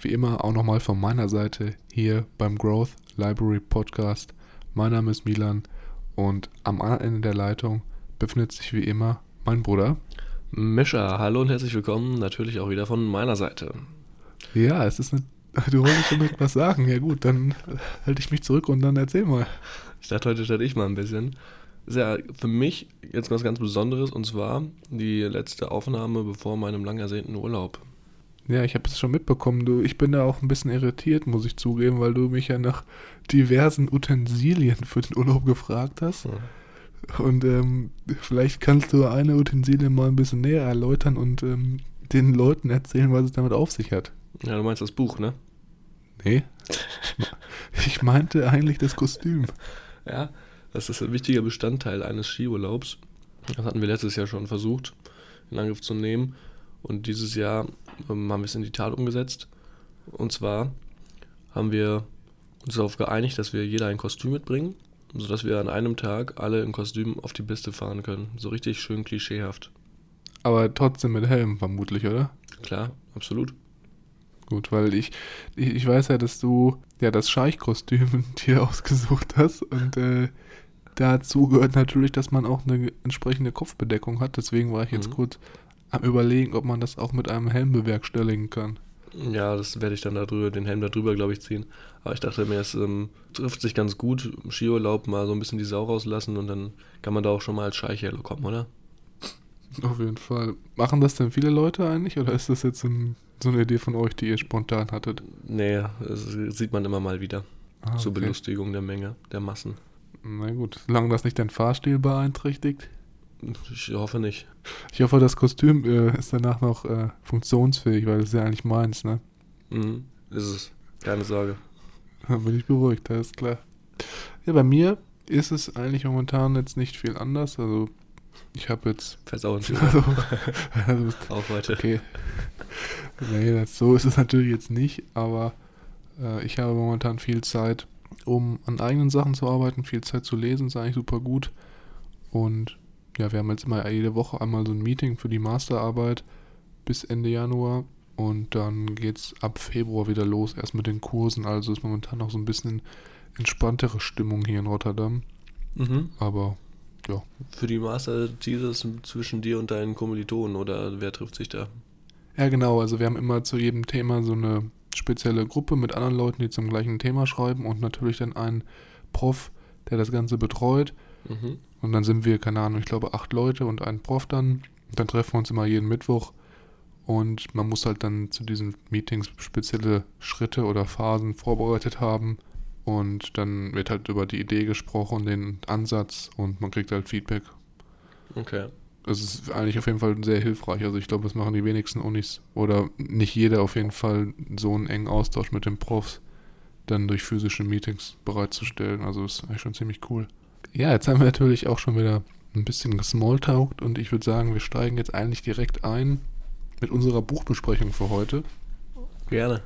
wie immer auch nochmal von meiner Seite hier beim Growth Library Podcast. Mein Name ist Milan und am anderen Ende der Leitung befindet sich wie immer mein Bruder. Mischa, hallo und herzlich willkommen, natürlich auch wieder von meiner Seite. Ja, es ist eine. Du wolltest schon etwas sagen. Ja, gut, dann halte ich mich zurück und dann erzähl mal. Ich dachte, heute stelle ich mal ein bisschen. Ist ja für mich jetzt was ganz Besonderes und zwar die letzte Aufnahme bevor meinem lang ersehnten Urlaub. Ja, ich habe es schon mitbekommen. Du, ich bin da auch ein bisschen irritiert, muss ich zugeben, weil du mich ja nach diversen Utensilien für den Urlaub gefragt hast. Ja. Und ähm, vielleicht kannst du eine Utensilie mal ein bisschen näher erläutern und ähm, den Leuten erzählen, was es damit auf sich hat. Ja, du meinst das Buch, ne? Nee. ich meinte eigentlich das Kostüm. Ja, das ist ein wichtiger Bestandteil eines Skiurlaubs. Das hatten wir letztes Jahr schon versucht, in Angriff zu nehmen. Und dieses Jahr ähm, haben wir es in die Tat umgesetzt. Und zwar haben wir uns darauf geeinigt, dass wir jeder ein Kostüm mitbringen, sodass wir an einem Tag alle im Kostüm auf die Piste fahren können. So richtig schön klischeehaft. Aber trotzdem mit Helm vermutlich, oder? Klar, absolut. Gut, weil ich, ich, ich weiß ja, dass du ja das Scheichkostüm dir ausgesucht hast und äh, dazu gehört natürlich, dass man auch eine entsprechende Kopfbedeckung hat. Deswegen war ich jetzt mhm. kurz am überlegen, ob man das auch mit einem Helm bewerkstelligen kann. Ja, das werde ich dann darüber, den Helm darüber, glaube ich, ziehen. Aber ich dachte mir, es ähm, trifft sich ganz gut, im Skiurlaub mal so ein bisschen die Sau rauslassen und dann kann man da auch schon mal als Scheichhelle kommen, oder? Auf jeden Fall. Machen das denn viele Leute eigentlich oder ist das jetzt ein, so eine Idee von euch, die ihr spontan hattet? Nee, das sieht man immer mal wieder. Ah, okay. Zur Belustigung der Menge, der Massen. Na gut, solange das nicht dein Fahrstil beeinträchtigt. Ich hoffe nicht. Ich hoffe, das Kostüm äh, ist danach noch äh, funktionsfähig, weil das ist ja eigentlich meins, ne? Mhm, ist es. Keine Sorge. Dann bin ich beruhigt, das ist klar. Ja, bei mir ist es eigentlich momentan jetzt nicht viel anders. Also, ich habe jetzt. Versauen. Also, also, Auch heute. Okay. Nee, das, so ist es natürlich jetzt nicht, aber äh, ich habe momentan viel Zeit, um an eigenen Sachen zu arbeiten, viel Zeit zu lesen, ist eigentlich super gut. Und ja, wir haben jetzt immer jede Woche einmal so ein Meeting für die Masterarbeit bis Ende Januar und dann geht es ab Februar wieder los, erst mit den Kursen. Also ist momentan noch so ein bisschen entspanntere Stimmung hier in Rotterdam. Mhm. Aber ja. Für die Master-Thesis zwischen dir und deinen Kommilitonen oder wer trifft sich da? Ja, genau. Also wir haben immer zu jedem Thema so eine spezielle Gruppe mit anderen Leuten, die zum gleichen Thema schreiben und natürlich dann einen Prof, der das Ganze betreut. Mhm. Und dann sind wir, keine Ahnung, ich glaube acht Leute und ein Prof dann. Dann treffen wir uns immer jeden Mittwoch und man muss halt dann zu diesen Meetings spezielle Schritte oder Phasen vorbereitet haben. Und dann wird halt über die Idee gesprochen, den Ansatz und man kriegt halt Feedback. Okay. Das ist eigentlich auf jeden Fall sehr hilfreich. Also ich glaube, das machen die wenigsten Unis oder nicht jeder auf jeden Fall so einen engen Austausch mit den Profs dann durch physische Meetings bereitzustellen. Also ist eigentlich schon ziemlich cool. Ja, jetzt haben wir natürlich auch schon wieder ein bisschen gesmalltalkt und ich würde sagen, wir steigen jetzt eigentlich direkt ein mit unserer Buchbesprechung für heute. Gerne.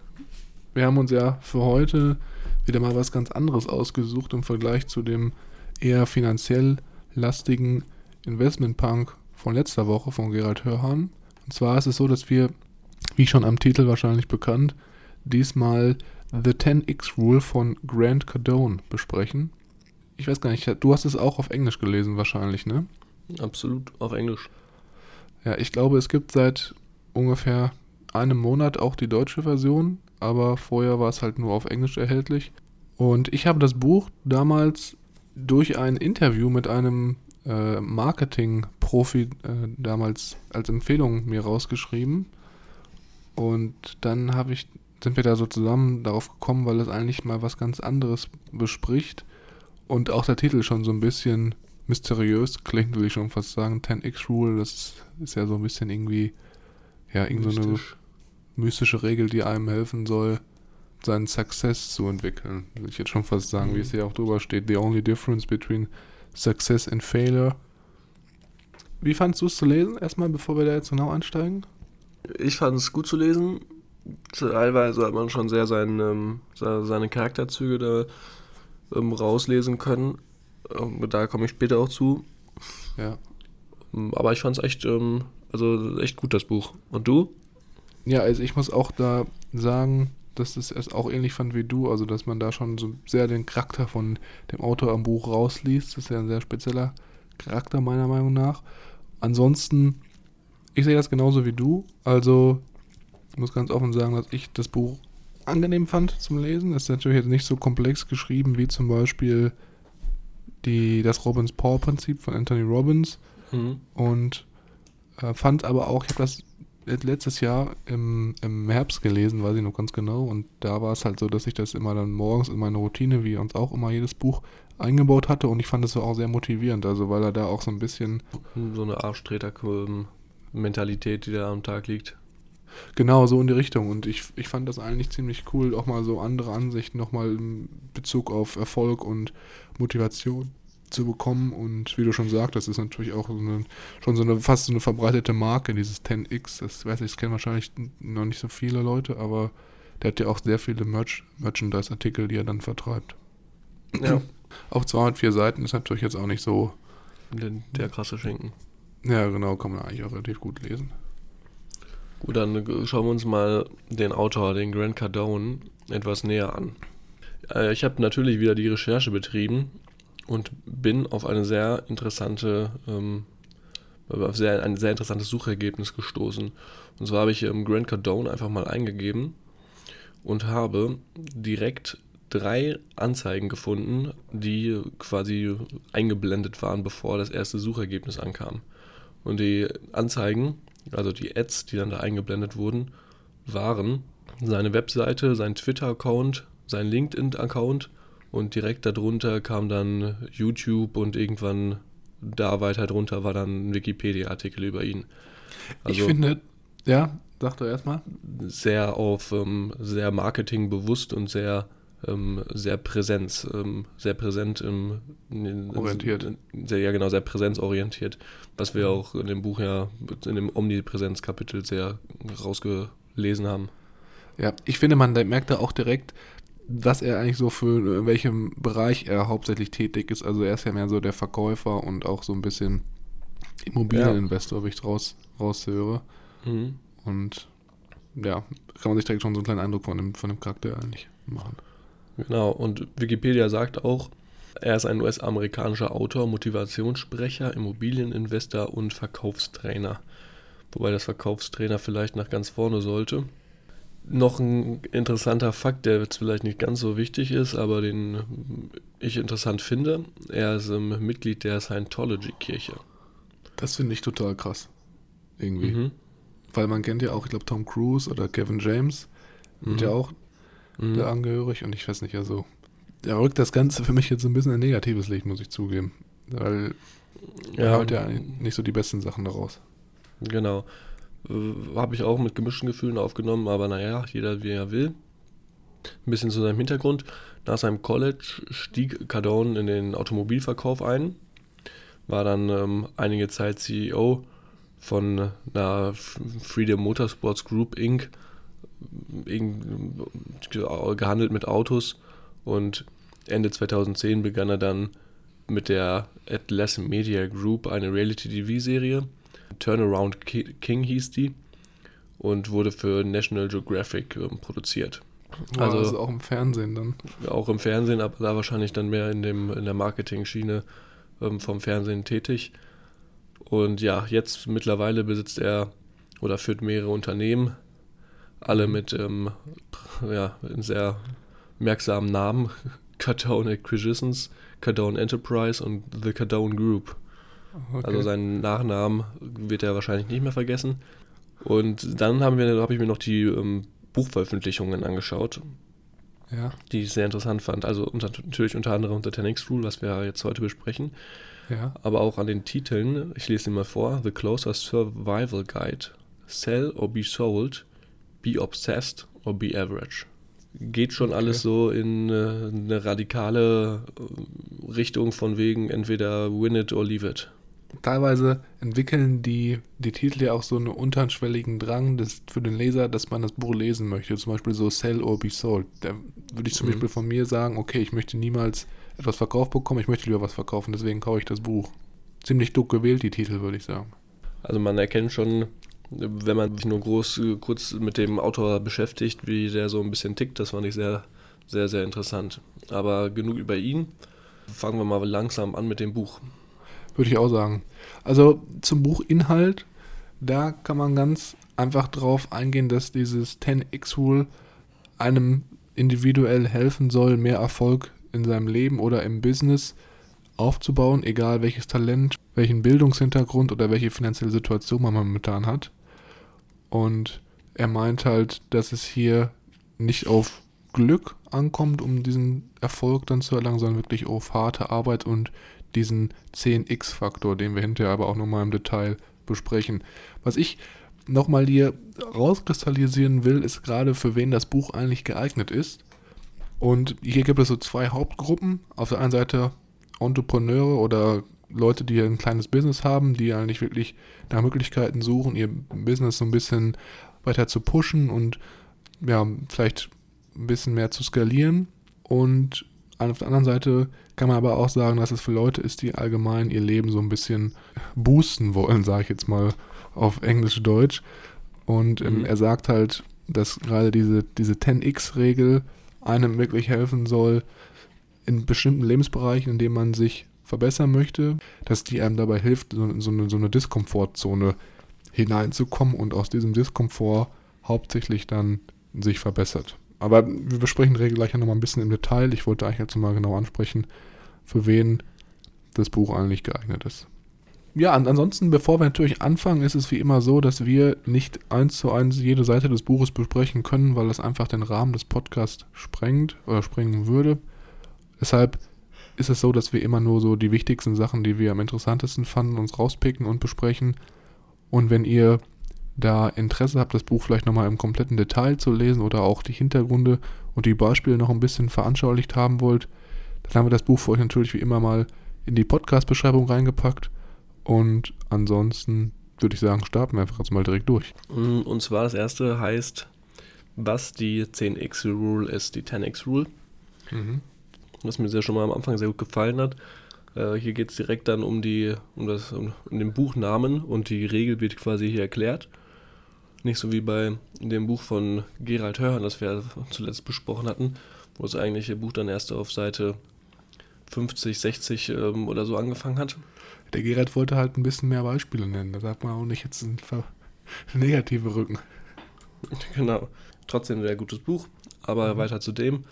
Wir haben uns ja für heute wieder mal was ganz anderes ausgesucht im Vergleich zu dem eher finanziell lastigen Investment-Punk von letzter Woche von Gerald Hörhan. Und zwar ist es so, dass wir, wie schon am Titel wahrscheinlich bekannt, diesmal The 10x Rule von Grant Cardone besprechen ich weiß gar nicht, du hast es auch auf Englisch gelesen wahrscheinlich, ne? Absolut, auf Englisch. Ja, ich glaube, es gibt seit ungefähr einem Monat auch die deutsche Version, aber vorher war es halt nur auf Englisch erhältlich. Und ich habe das Buch damals durch ein Interview mit einem äh, Marketing-Profi äh, damals als Empfehlung mir rausgeschrieben. Und dann habe ich, sind wir da so zusammen darauf gekommen, weil es eigentlich mal was ganz anderes bespricht. Und auch der Titel schon so ein bisschen mysteriös klingt, will ich schon fast sagen. 10x Rule, das ist ja so ein bisschen irgendwie, ja, irgendeine so mystische Regel, die einem helfen soll, seinen Success zu entwickeln. Will ich jetzt schon fast sagen, Mhm. wie es hier auch drüber steht. The only difference between success and failure. Wie fandst du es zu lesen? Erstmal, bevor wir da jetzt genau einsteigen. Ich fand es gut zu lesen. Teilweise hat man schon sehr sein, ähm, se- seine Charakterzüge da ähm, rauslesen können. Ähm, da komme ich später auch zu. Ja. Ähm, Aber ich fand es echt, ähm, also echt gut, das Buch. Und du? Ja, also ich muss auch da sagen, dass ich es auch ähnlich fand wie du, also dass man da schon so sehr den Charakter von dem Autor am Buch rausliest. Das ist ja ein sehr spezieller Charakter meiner Meinung nach. Ansonsten, ich sehe das genauso wie du. Also, ich muss ganz offen sagen, dass ich das Buch angenehm fand zum Lesen. Es ist natürlich jetzt nicht so komplex geschrieben wie zum Beispiel die, das Robbins-Paw-Prinzip von Anthony Robbins. Und äh, fand aber auch, ich habe das let- letztes Jahr im, im Herbst gelesen, weiß ich noch ganz genau, und da war es halt so, dass ich das immer dann morgens in meine Routine, wie uns auch immer jedes Buch, eingebaut hatte. Und ich fand es auch sehr motivierend, also weil er da auch so ein bisschen, So eine Arschtreter-Mentalität, die da am Tag liegt. Genau so in die Richtung und ich, ich fand das eigentlich ziemlich cool, auch mal so andere Ansichten nochmal in Bezug auf Erfolg und Motivation zu bekommen und wie du schon sagtest, ist natürlich auch so eine, schon so eine fast so eine verbreitete Marke, dieses 10x, das weiß ich, das kennen wahrscheinlich noch nicht so viele Leute, aber der hat ja auch sehr viele Merch, Merchandise-Artikel, die er dann vertreibt. Ja. Auf 204 Seiten ist natürlich jetzt auch nicht so, Der, der krasse Schinken. ja genau, kann man eigentlich auch relativ gut lesen. Gut, dann schauen wir uns mal den Autor, den Grant Cardone, etwas näher an. Äh, ich habe natürlich wieder die Recherche betrieben und bin auf eine sehr interessante, ähm, auf sehr, ein sehr interessantes Suchergebnis gestoßen. Und zwar habe ich ähm, Grant Cardone einfach mal eingegeben und habe direkt drei Anzeigen gefunden, die quasi eingeblendet waren, bevor das erste Suchergebnis ankam. Und die Anzeigen, also die Ads, die dann da eingeblendet wurden, waren seine Webseite, sein Twitter-Account, sein LinkedIn-Account und direkt darunter kam dann YouTube und irgendwann da weiter drunter war dann ein Wikipedia-Artikel über ihn. ich Also finde, ja, sag doch erstmal. sehr auf ähm, sehr Marketing bewusst und sehr ähm, sehr Präsenz, ähm, sehr präsent im Orientiert. sehr, ja genau, sehr präsenzorientiert, was wir auch in dem Buch ja in dem Omnipräsenz-Kapitel sehr rausgelesen haben. Ja, ich finde, man merkt da auch direkt, was er eigentlich so für, in welchem Bereich er hauptsächlich tätig ist. Also er ist ja mehr so der Verkäufer und auch so ein bisschen Immobilieninvestor, wie ich raus, raushöre. Mhm. Und ja, kann man sich direkt schon so einen kleinen Eindruck von dem, von dem Charakter eigentlich machen. Genau, und Wikipedia sagt auch, er ist ein US-amerikanischer Autor, Motivationssprecher, Immobilieninvestor und Verkaufstrainer. Wobei das Verkaufstrainer vielleicht nach ganz vorne sollte. Noch ein interessanter Fakt, der jetzt vielleicht nicht ganz so wichtig ist, aber den ich interessant finde. Er ist ähm, Mitglied der Scientology-Kirche. Das finde ich total krass. Irgendwie. Mhm. Weil man kennt ja auch, ich glaube, Tom Cruise oder Kevin James, sind ja auch Mhm. da angehörig und ich weiß nicht, also da rückt das Ganze für mich jetzt ein bisschen ein negatives Licht, muss ich zugeben. Weil er Ja, haut ja nicht so die besten Sachen daraus. Genau. Äh, Habe ich auch mit gemischten Gefühlen aufgenommen, aber naja, jeder wie er will. Ein bisschen zu seinem Hintergrund. Nach seinem College stieg Cardone in den Automobilverkauf ein, war dann ähm, einige Zeit CEO von einer F- Freedom Motorsports Group Inc., gehandelt mit Autos und Ende 2010 begann er dann mit der Atlas Media Group eine Reality-TV-Serie. Turnaround Ki- King hieß die und wurde für National Geographic ähm, produziert. Also, Also- also auch im Fernsehen dann. Auch im Fernsehen, aber da wahrscheinlich dann mehr in, dem, in der Marketing-Schiene ähm, vom Fernsehen tätig. Und ja, jetzt mittlerweile besitzt er oder führt mehrere Unternehmen, alle mit ähm, ja, einem sehr merksamen Namen. Cardone Acquisitions, Cardone Enterprise und The Cardone Group. Okay. Also seinen Nachnamen wird er wahrscheinlich nicht mehr vergessen. Und dann haben wir, habe ich mir noch die ähm, Buchveröffentlichungen angeschaut, ja, die ich sehr interessant fand. Also unter, natürlich unter anderem The 10x Rule, was wir jetzt heute besprechen, ja. aber auch an den Titeln. Ich lese ihn mal vor: The Closer Survival Guide, Sell or Be Sold, Be Obsessed or Be Average. geht schon okay. alles so in äh, eine radikale äh, Richtung von wegen entweder win it or leave it. Teilweise entwickeln die, die Titel ja auch so einen unterschwelligen Drang des, für den Leser, dass man das Buch lesen möchte. Zum Beispiel so Sell or Be Sold. Da würde ich zum mhm. Beispiel von mir sagen, okay, ich möchte niemals etwas verkauft bekommen, ich möchte lieber was verkaufen, deswegen kaufe ich das Buch. Ziemlich duck gewählt, die Titel, würde ich sagen. Also man erkennt schon, wenn man sich nur groß kurz mit dem Autor beschäftigt, wie der so ein bisschen tickt, das fand ich sehr, sehr, sehr interessant. Aber genug über ihn. Fangen wir mal langsam an mit dem Buch. Würde ich auch sagen. Also zum Buchinhalt, da kann man ganz einfach drauf eingehen, dass dieses 10x-Rule einem individuell helfen soll, mehr Erfolg in seinem Leben oder im Business aufzubauen, egal welches Talent, welchen Bildungshintergrund oder welche finanzielle Situation man momentan hat. Und er meint halt, dass es hier nicht auf Glück ankommt, um diesen Erfolg dann zu erlangen, sondern wirklich auf harte Arbeit und diesen 10x-Faktor, den wir hinterher aber auch nochmal im Detail besprechen. Was ich nochmal hier rauskristallisieren will, ist gerade für wen das Buch eigentlich geeignet ist. Und hier gibt es so zwei Hauptgruppen. Auf der einen Seite Entrepreneure oder Leute, die ein kleines Business haben, die eigentlich wirklich nach Möglichkeiten suchen, ihr Business so ein bisschen weiter zu pushen und ja, vielleicht ein bisschen mehr zu skalieren. Und auf der anderen Seite kann man aber auch sagen, dass es für Leute ist, die allgemein ihr Leben so ein bisschen boosten wollen, sage ich jetzt mal auf Englisch-Deutsch. Und ähm, mhm. er sagt halt, dass gerade diese, diese 10x-Regel einem wirklich helfen soll, in bestimmten Lebensbereichen, in denen man sich verbessern möchte, dass die einem dabei hilft, so, so, eine, so eine Diskomfortzone hineinzukommen und aus diesem Diskomfort hauptsächlich dann sich verbessert. Aber wir besprechen die Regel gleich nochmal ein bisschen im Detail. Ich wollte eigentlich jetzt mal genau ansprechen, für wen das Buch eigentlich geeignet ist. Ja, ansonsten, bevor wir natürlich anfangen, ist es wie immer so, dass wir nicht eins zu eins jede Seite des Buches besprechen können, weil das einfach den Rahmen des Podcasts sprengt oder sprengen würde. Deshalb ist es so, dass wir immer nur so die wichtigsten Sachen, die wir am interessantesten fanden, uns rauspicken und besprechen. Und wenn ihr da Interesse habt, das Buch vielleicht nochmal im kompletten Detail zu lesen oder auch die Hintergründe und die Beispiele noch ein bisschen veranschaulicht haben wollt, dann haben wir das Buch für euch natürlich wie immer mal in die Podcast-Beschreibung reingepackt. Und ansonsten würde ich sagen, starten wir einfach jetzt mal direkt durch. Mm, und zwar das erste heißt, was die 10x-Rule ist, die 10x-Rule. Mhm was mir sehr schon mal am Anfang sehr gut gefallen hat. Äh, hier geht es direkt dann um, die, um, das, um, um den Buchnamen und die Regel wird quasi hier erklärt. Nicht so wie bei dem Buch von Gerald Hörhan, das wir zuletzt besprochen hatten, wo das eigentliche Buch dann erst auf Seite 50, 60 ähm, oder so angefangen hat. Der Gerald wollte halt ein bisschen mehr Beispiele nennen. Da sagt man auch nicht jetzt ein negative Rücken. Genau. Trotzdem ein sehr gutes Buch. Aber mhm. weiter zu dem.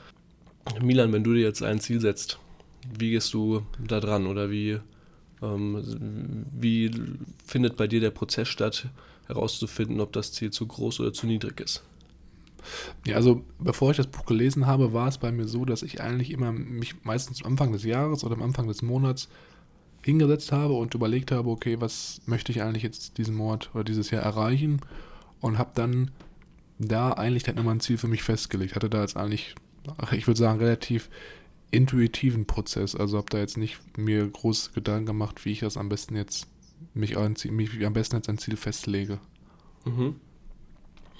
Milan, wenn du dir jetzt ein Ziel setzt, wie gehst du da dran oder wie, ähm, wie findet bei dir der Prozess statt, herauszufinden, ob das Ziel zu groß oder zu niedrig ist? Ja, also bevor ich das Buch gelesen habe, war es bei mir so, dass ich eigentlich immer mich meistens am Anfang des Jahres oder am Anfang des Monats hingesetzt habe und überlegt habe, okay, was möchte ich eigentlich jetzt diesen Monat oder dieses Jahr erreichen und habe dann da eigentlich dann immer ein Ziel für mich festgelegt. Hatte da jetzt eigentlich ich würde sagen, relativ intuitiven Prozess. Also habe da jetzt nicht mir groß Gedanken gemacht, wie ich das am besten jetzt mich, an, mich am besten jetzt ein Ziel festlege. Mhm.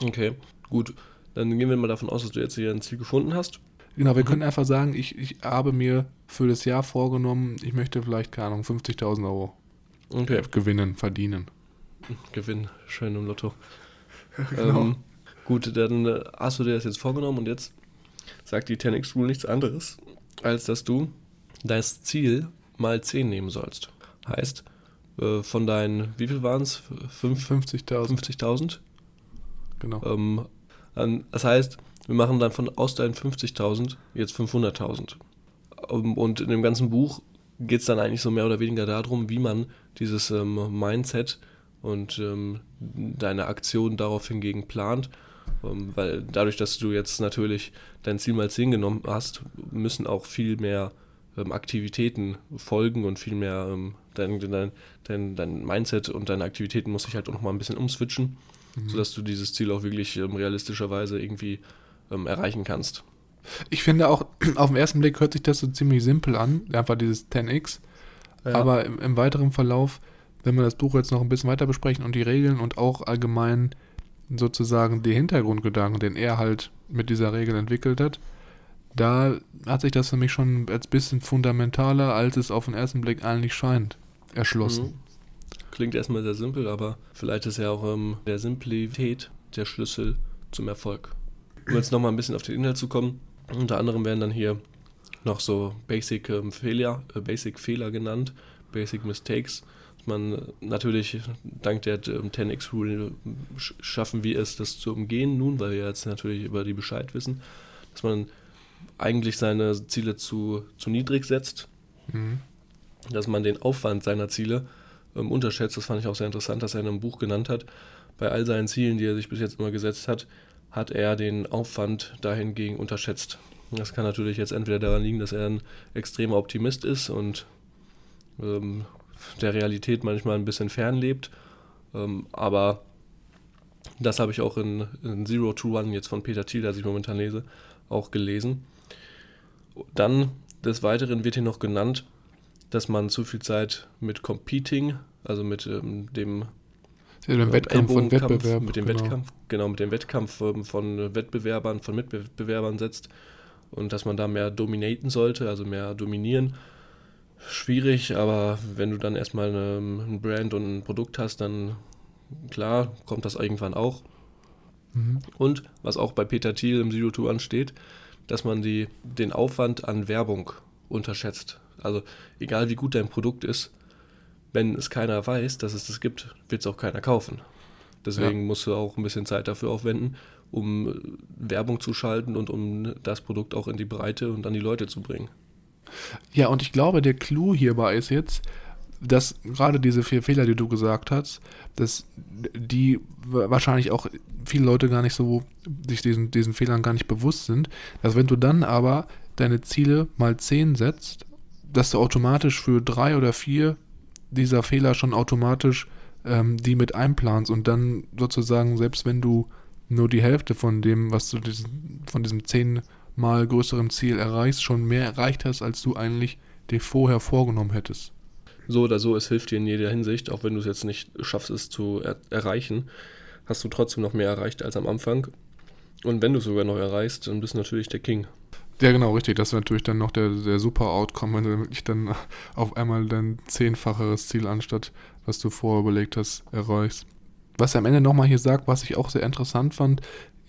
Okay, gut. Dann gehen wir mal davon aus, dass du jetzt hier ein Ziel gefunden hast. Genau, wir mhm. können einfach sagen, ich, ich habe mir für das Jahr vorgenommen, ich möchte vielleicht, keine Ahnung, 50.000 Euro okay. gewinnen, verdienen. Gewinn, schön im Lotto. genau. Ähm, gut, dann äh, hast du dir das jetzt vorgenommen und jetzt sagt die 10x Rule nichts anderes, als dass du das Ziel mal 10 nehmen sollst. Heißt, äh, von deinen, wie viel waren es? 50.000. 50.000? Genau. Ähm, das heißt, wir machen dann von aus deinen 50.000 jetzt 500.000. Ähm, und in dem ganzen Buch geht es dann eigentlich so mehr oder weniger darum, wie man dieses ähm, Mindset und ähm, deine Aktion darauf hingegen plant ähm, weil dadurch, dass du jetzt natürlich dein Ziel mal 10 genommen hast, müssen auch viel mehr ähm, Aktivitäten folgen und viel mehr ähm, dein, dein, dein, dein Mindset und deine Aktivitäten muss sich halt auch noch mal ein bisschen umswitchen, mhm. sodass du dieses Ziel auch wirklich ähm, realistischerweise irgendwie ähm, erreichen kannst. Ich finde auch, auf den ersten Blick hört sich das so ziemlich simpel an, einfach dieses 10x. Ja. Aber im, im weiteren Verlauf, wenn wir das Buch jetzt noch ein bisschen weiter besprechen und die Regeln und auch allgemein sozusagen die Hintergrundgedanken, den er halt mit dieser Regel entwickelt hat, da hat sich das für mich schon als bisschen fundamentaler, als es auf den ersten Blick eigentlich scheint, erschlossen. Mhm. Klingt erstmal sehr simpel, aber vielleicht ist ja auch ähm, der Simplität der Schlüssel zum Erfolg. Um jetzt nochmal ein bisschen auf den Inhalt zu kommen, unter anderem werden dann hier noch so Basic ähm, Fehler, äh, Basic Fehler genannt, Basic Mistakes. Man natürlich dank der ähm, 10x Rule sch schaffen wir es, das zu umgehen nun, weil wir jetzt natürlich über die Bescheid wissen, dass man eigentlich seine Ziele zu, zu niedrig setzt, Mhm. dass man den Aufwand seiner Ziele ähm, unterschätzt. Das fand ich auch sehr interessant, dass er in einem Buch genannt hat. Bei all seinen Zielen, die er sich bis jetzt immer gesetzt hat, hat er den Aufwand dahingegen unterschätzt. Das kann natürlich jetzt entweder daran liegen, dass er ein extremer Optimist ist und ähm, der Realität manchmal ein bisschen fernlebt. Ähm, aber das habe ich auch in, in Zero to One jetzt von Peter Thiel, das ich momentan lese, auch gelesen. Dann des Weiteren wird hier noch genannt, dass man zu viel Zeit mit Competing, also mit ähm, dem Ja, beim ähm, Wettkampf Ellbogenkampf, Wettbewerb. mit dem genau. Wettkampf, genau, mit dem Wettkampf ähm, von Wettbewerbern, von Mitbewerbern setzt und dass man da mehr dominaten sollte, also mehr dominieren. Schwierig, aber wenn du dann erstmal eine, ein Brand und ein Produkt hast, dann klar, kommt das irgendwann auch. Mhm. Und was auch bei Peter Thiel im Zero to ansteht, dass man die, den Aufwand an Werbung unterschätzt. Also egal wie gut dein Produkt ist, wenn es keiner weiß, dass es das gibt, wird es auch keiner kaufen. Deswegen musst du auch ein bisschen Zeit dafür aufwenden, um äh, Werbung zu schalten und um das Produkt auch in die Breite und an die Leute zu bringen. Ja, und ich glaube, der Clou hierbei ist jetzt, dass gerade diese vier Fehler, die du gesagt hast, dass die wahrscheinlich auch viele Leute gar nicht so sich diesen, diesen Fehlern gar nicht bewusst sind, dass wenn du dann aber deine Ziele mal 10 setzt, dass du automatisch für drei oder vier dieser Fehler schon automatisch ähm, die mit einplanst und dann sozusagen, selbst wenn du nur die Hälfte von dem, was du diesen, von diesem zehnmal größeren Ziel erreichst, schon mehr erreicht hast, als du eigentlich dir vorher vorgenommen hättest. So oder so, es hilft dir in jeder Hinsicht, auch wenn du es jetzt nicht schaffst, es zu er erreichen, hast du trotzdem noch mehr erreicht als am Anfang. Und wenn du es sogar noch erreichst, dann bist du natürlich der King. Ja, genau, richtig. Das wäre natürlich dann noch der, der super Outcome, wenn du wirklich dann auf einmal dein zehnfacheres Ziel anstatt, was du vorher überlegt hast, erreichst. Was er am Ende nochmal hier sagt, was ich auch sehr interessant fand,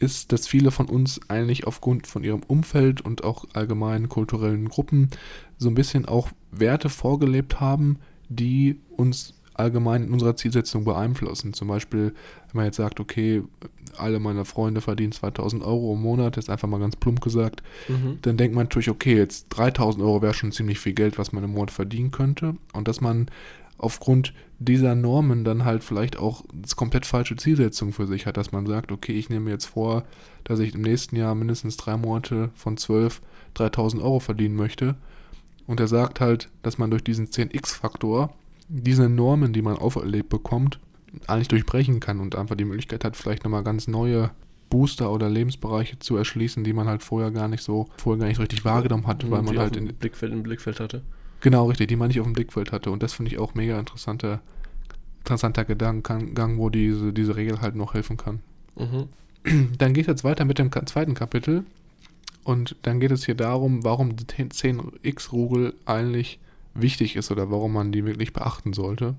ist, dass viele von uns eigentlich aufgrund von ihrem Umfeld und auch allgemeinen kulturellen Gruppen so ein bisschen auch Werte vorgelebt haben, die uns allgemein in unserer Zielsetzung beeinflussen. Zum Beispiel, wenn man jetzt sagt, okay, alle meine Freunde verdienen 2000 Euro im Monat, jetzt einfach mal ganz plump gesagt, dann denkt man natürlich, okay, jetzt 3000 Euro wäre schon ziemlich viel Geld, was man im Monat verdienen könnte. Und dass man aufgrund dieser Normen dann halt vielleicht auch das komplett falsche Zielsetzung für sich hat, dass man sagt, okay, ich nehme mir jetzt vor, dass ich im nächsten Jahr mindestens drei Monate von 12 3000 Euro verdienen möchte. Und er sagt halt, dass man durch diesen 10x-Faktor diese Normen, die man auferlebt bekommt, eigentlich durchbrechen kann und einfach die Möglichkeit hat, vielleicht nochmal ganz neue Booster oder Lebensbereiche zu erschließen, die man halt vorher gar nicht so, vorher gar nicht so richtig wahrgenommen hat, weil man halt im Blickfeld, im Blickfeld hatte. Genau, richtig, die man nicht auf dem Blickfeld hatte. Und das finde ich auch mega interessanter, interessanter Gedankengang, wo diese, diese Regel halt noch helfen kann. Mhm. Dann geht es jetzt weiter mit dem zweiten Kapitel. Und dann geht es hier darum, warum die 10x-Rugel eigentlich wichtig ist oder warum man die wirklich beachten sollte.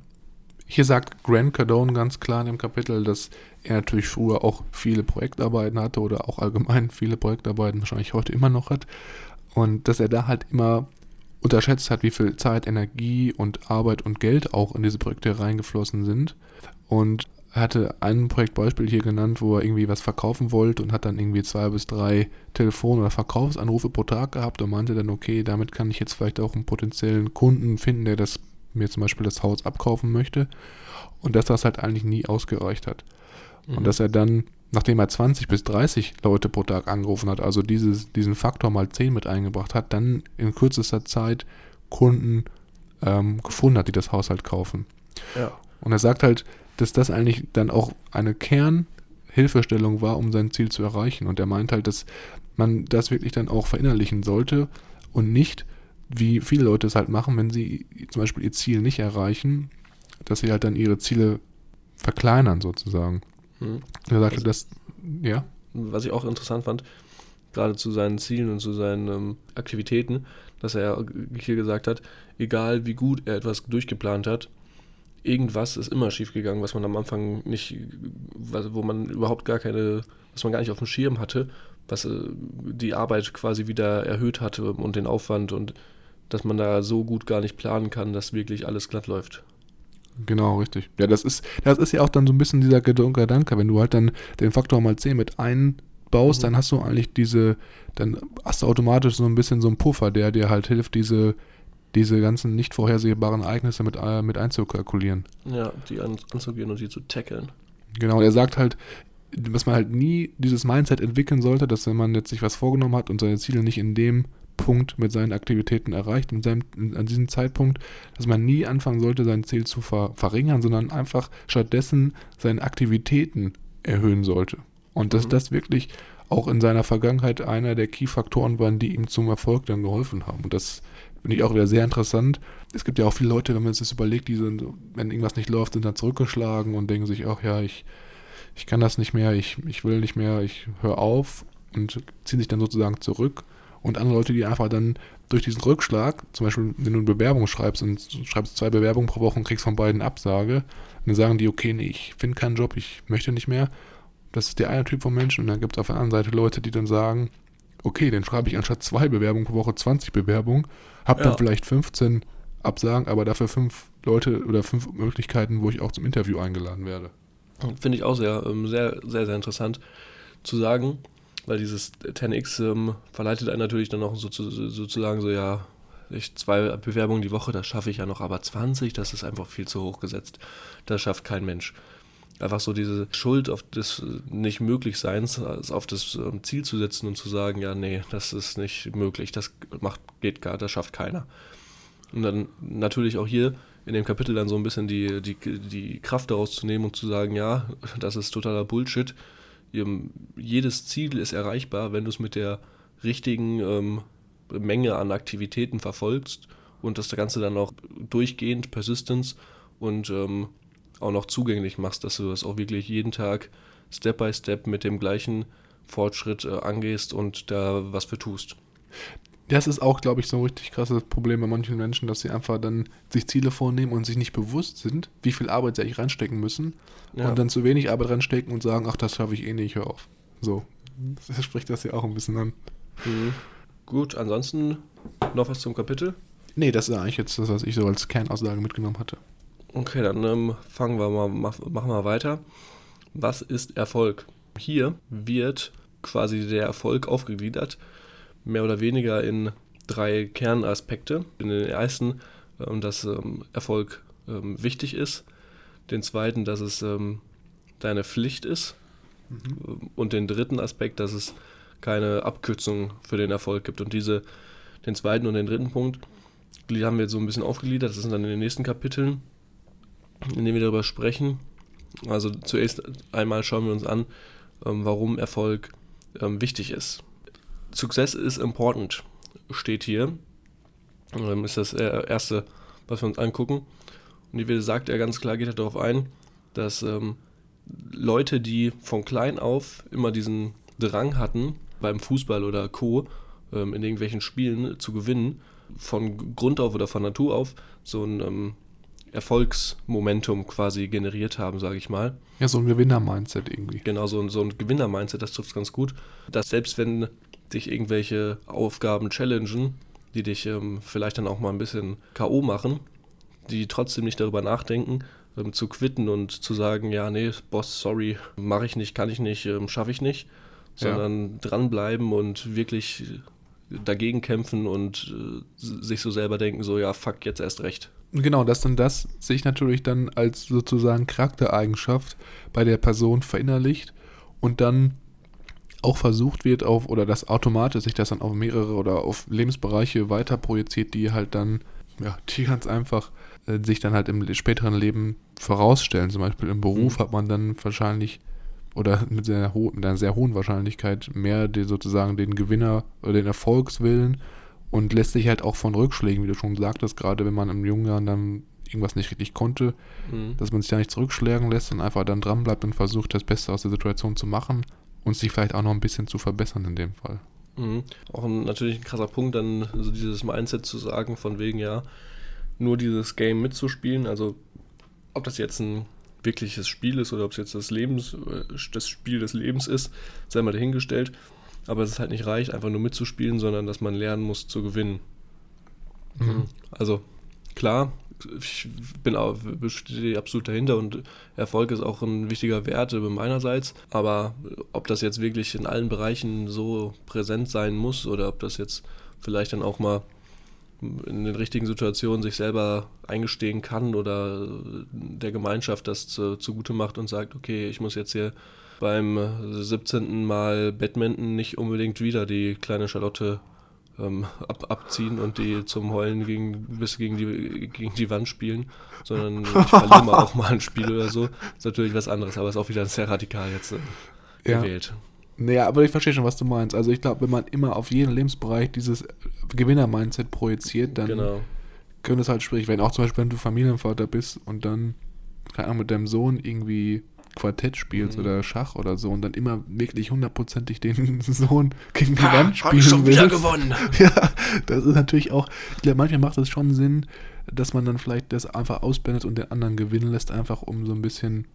Hier sagt Grant Cardone ganz klar in dem Kapitel, dass er natürlich früher auch viele Projektarbeiten hatte oder auch allgemein viele Projektarbeiten wahrscheinlich heute immer noch hat. Und dass er da halt immer unterschätzt hat, wie viel Zeit, Energie und Arbeit und Geld auch in diese Projekte reingeflossen sind. Und er hatte ein Projektbeispiel hier genannt, wo er irgendwie was verkaufen wollte und hat dann irgendwie zwei bis drei Telefon- oder Verkaufsanrufe pro Tag gehabt und meinte dann, okay, damit kann ich jetzt vielleicht auch einen potenziellen Kunden finden, der das mir zum Beispiel das Haus abkaufen möchte. Und dass das halt eigentlich nie ausgereicht hat. Und dass er dann, nachdem er 20 bis 30 Leute pro Tag angerufen hat, also dieses, diesen Faktor mal 10 mit eingebracht hat, dann in kürzester Zeit Kunden ähm, gefunden hat, die das Haus halt kaufen. Ja. Und er sagt halt, dass das eigentlich dann auch eine Kernhilfestellung war, um sein Ziel zu erreichen. Und er meint halt, dass man das wirklich dann auch verinnerlichen sollte und nicht, wie viele Leute es halt machen, wenn sie zum Beispiel ihr Ziel nicht erreichen, dass sie halt dann ihre Ziele verkleinern sozusagen. Hm. Er sagte, Also- das, ja, Was ich auch interessant fand, gerade zu seinen Zielen und zu seinen ähm, Aktivitäten, dass er hier gesagt hat, egal wie gut er etwas durchgeplant hat, irgendwas ist immer schiefgegangen, was man am Anfang nicht, wo man überhaupt gar keine, was man gar nicht auf dem Schirm hatte, was äh, die Arbeit quasi wieder erhöht hatte und den Aufwand und dass man da so gut gar nicht planen kann, dass wirklich alles glatt läuft. Genau, richtig. Ja, das ist, das ist ja auch dann so ein bisschen dieser Gedanke, wenn du halt dann den Faktor mal 10 mit einbaust, Mhm. dann hast du eigentlich diese, dann hast du automatisch so ein bisschen so einen Puffer, der dir halt hilft, diese, diese ganzen nicht vorhersehbaren Ereignisse mit, äh, mit einzukalkulieren. Ja, die an, anzugehen und die zu tackeln. Genau, und er sagt halt, dass man halt nie dieses Mindset entwickeln sollte, dass wenn man jetzt sich was vorgenommen hat und seine Ziele nicht in dem Punkt mit seinen Aktivitäten erreicht, mit seinem, an diesem Zeitpunkt, dass man nie anfangen sollte, sein Ziel zu ver verringern, sondern einfach stattdessen seine Aktivitäten erhöhen sollte. Und dass Mhm. das wirklich auch in seiner Vergangenheit einer der Key-Faktoren waren, die ihm zum Erfolg dann geholfen haben. Und das finde ich auch wieder sehr interessant. Es gibt ja auch viele Leute, wenn man sich das überlegt, die sind, wenn irgendwas nicht läuft, sind dann zurückgeschlagen und denken sich, ach ja, ich, ich kann das nicht mehr, ich, ich will nicht mehr, ich höre auf und ziehen sich dann sozusagen zurück. Und andere Leute, die einfach dann durch diesen Rückschlag, zum Beispiel, wenn du eine Bewerbung schreibst und schreibst zwei Bewerbungen pro Woche und kriegst von beiden Absage, dann sagen die, okay, nee, ich finde keinen Job, ich möchte nicht mehr. Das ist der eine Typ von Menschen. Und dann gibt es auf der anderen Seite Leute, die dann sagen, okay, dann schreibe ich anstatt zwei Bewerbungen pro Woche 20 Bewerbungen, habe dann Ja. vielleicht 15 Absagen, aber dafür fünf Leute oder fünf Möglichkeiten, wo ich auch zum Interview eingeladen werde. Finde ich auch sehr, ähm, sehr, sehr, sehr interessant zu sagen, weil dieses 10x ähm, verleitet einen natürlich dann auch so zu, sozusagen so, ja, ich zwei Bewerbungen die Woche, das schaffe ich ja noch, aber 20, das ist einfach viel zu hoch gesetzt. Das schafft kein Mensch. Einfach so diese Schuld auf des nicht Möglichseins, also auf das ähm, Ziel zu setzen und zu sagen, ja, nee, das ist nicht möglich, das macht, geht gar, das schafft keiner. Und dann natürlich auch hier in dem Kapitel dann so ein bisschen die, die, die Kraft daraus zu nehmen und zu sagen, ja, das ist totaler Bullshit. Jedes Ziel ist erreichbar, wenn du es mit der richtigen ähm, Menge an Aktivitäten verfolgst und das Ganze dann auch durchgehend, Persistence und ähm, auch noch zugänglich machst, dass du das auch wirklich jeden Tag Step by Step mit dem gleichen Fortschritt äh, angehst und da was für tust. Das ist auch, glaube ich, so ein richtig krasses Problem bei manchen Menschen, dass sie einfach dann sich Ziele vornehmen und sich nicht bewusst sind, wie viel Arbeit sie eigentlich reinstecken müssen Ja. und dann zu wenig Arbeit reinstecken und sagen, ach, das schaffe ich eh nicht, hör auf. So, das spricht das ja auch ein bisschen an. Mhm. Gut, ansonsten noch was zum Kapitel. Nee, das ist eigentlich jetzt das, was ich so als Kernaussage mitgenommen hatte. Okay, dann ähm, fangen wir mal, mach, machen wir weiter. Was ist Erfolg? Hier wird quasi der Erfolg aufgegliedert, mehr oder weniger in drei Kernaspekte. In den ersten, ähm, dass ähm, Erfolg ähm, wichtig ist. Den zweiten, dass es deine Pflicht ist. Und den dritten Aspekt, dass es keine Abkürzung für den Erfolg gibt. Und diese, den zweiten und den dritten Punkt, die haben wir jetzt so ein bisschen aufgegliedert. Das sind dann in den nächsten Kapiteln in dem wir darüber sprechen. Also zuerst einmal schauen wir uns an, warum Erfolg wichtig ist. Success is important, steht hier. Ähm, ist das äh, erste, was wir uns angucken. Und hier sagt er ganz klar, geht er darauf ein, dass ähm, Leute, die von klein auf immer diesen Drang hatten, beim Fußball oder Co., ähm, in irgendwelchen Spielen zu gewinnen, von Grund auf oder von Natur auf so ein ähm, Erfolgsmomentum quasi generiert haben, sage ich mal. Ja, so ein Gewinner-Mindset irgendwie. Genau, so, ein- so ein Gewinner-Mindset, das trifft es ganz gut. Dass selbst wenn dich irgendwelche Aufgaben challengen, die dich ähm, vielleicht dann auch mal ein bisschen K.O. machen, die trotzdem nicht darüber nachdenken, ähm, zu quitten und zu sagen, ja, nee, Boss, sorry, mache ich nicht, kann ich nicht, ähm, schaffe ich nicht, Ja. sondern dranbleiben und wirklich dagegen kämpfen und äh, sich so selber denken, so, ja, fuck, jetzt erst recht. Genau, dass dann das sich natürlich dann als sozusagen Charaktereigenschaft bei der Person verinnerlicht und dann auch versucht wird auf, oder das automatisch sich das dann auf mehrere oder auf Lebensbereiche weiter projiziert, die halt dann, ja, die ganz einfach äh, sich dann halt im späteren Leben vorausstellen. Zum Beispiel im Beruf Mhm. hat man dann wahrscheinlich oder mit, sehr ho mit einer sehr hohen Wahrscheinlichkeit mehr die, sozusagen den Gewinner oder den Erfolgswillen und lässt sich halt auch von Rückschlägen, wie du schon sagtest, gerade wenn man im jungen Jahren dann irgendwas nicht richtig konnte, mhm. dass man sich da nicht zurückschlagen lässt und einfach dann dran bleibt und versucht, das Beste aus der Situation zu machen und sich vielleicht auch noch ein bisschen zu verbessern in dem Fall. Mhm. Auch ein, natürlich ein krasser Punkt, dann so dieses Mindset zu sagen, von wegen, ja, nur dieses Game mitzuspielen, also ob das jetzt ein wirkliches Spiel ist oder ob es jetzt das Lebens, äh, das Spiel des Lebens ist, sei mal dahingestellt. Aber es ist halt nicht reicht, einfach nur mitzuspielen, sondern dass man lernen muss zu gewinnen. Mhm. Also klar, ich bin auch, stehe absolut dahinter und Erfolg ist auch ein wichtiger Wert meinerseits. Aber ob das jetzt wirklich in allen Bereichen so präsent sein muss oder ob das jetzt vielleicht dann auch mal in den richtigen Situationen sich selber eingestehen kann oder der Gemeinschaft das zu, zugute macht und sagt, okay, ich muss jetzt hier beim 17. Mal Badminton nicht unbedingt wieder die kleine Charlotte ähm, ab, abziehen und die zum Heulen gegen, bis gegen die, gegen die Wand spielen, sondern ich verliere mal auch mal ein Spiel oder so. Ist natürlich was anderes, aber ist auch wieder sehr radikal jetzt äh, gewählt. Naja, aber ich verstehe schon, was du meinst. Also ich glaube, wenn man immer auf jeden Lebensbereich dieses Gewinner-Mindset projiziert, dann genau. könnte es halt schwierig werden. Auch zum Beispiel, wenn du Familienvater bist und dann, keine Ahnung, mit deinem Sohn irgendwie Quartett spielst mhm. oder Schach oder so und dann immer wirklich hundertprozentig den Sohn gegen die ha, Wand spielen schon willst. wieder gewonnen. Ja, das ist natürlich auch, ich glaube, manchmal macht es schon Sinn, dass man dann vielleicht das einfach ausblendet und den anderen gewinnen lässt, einfach um so ein bisschen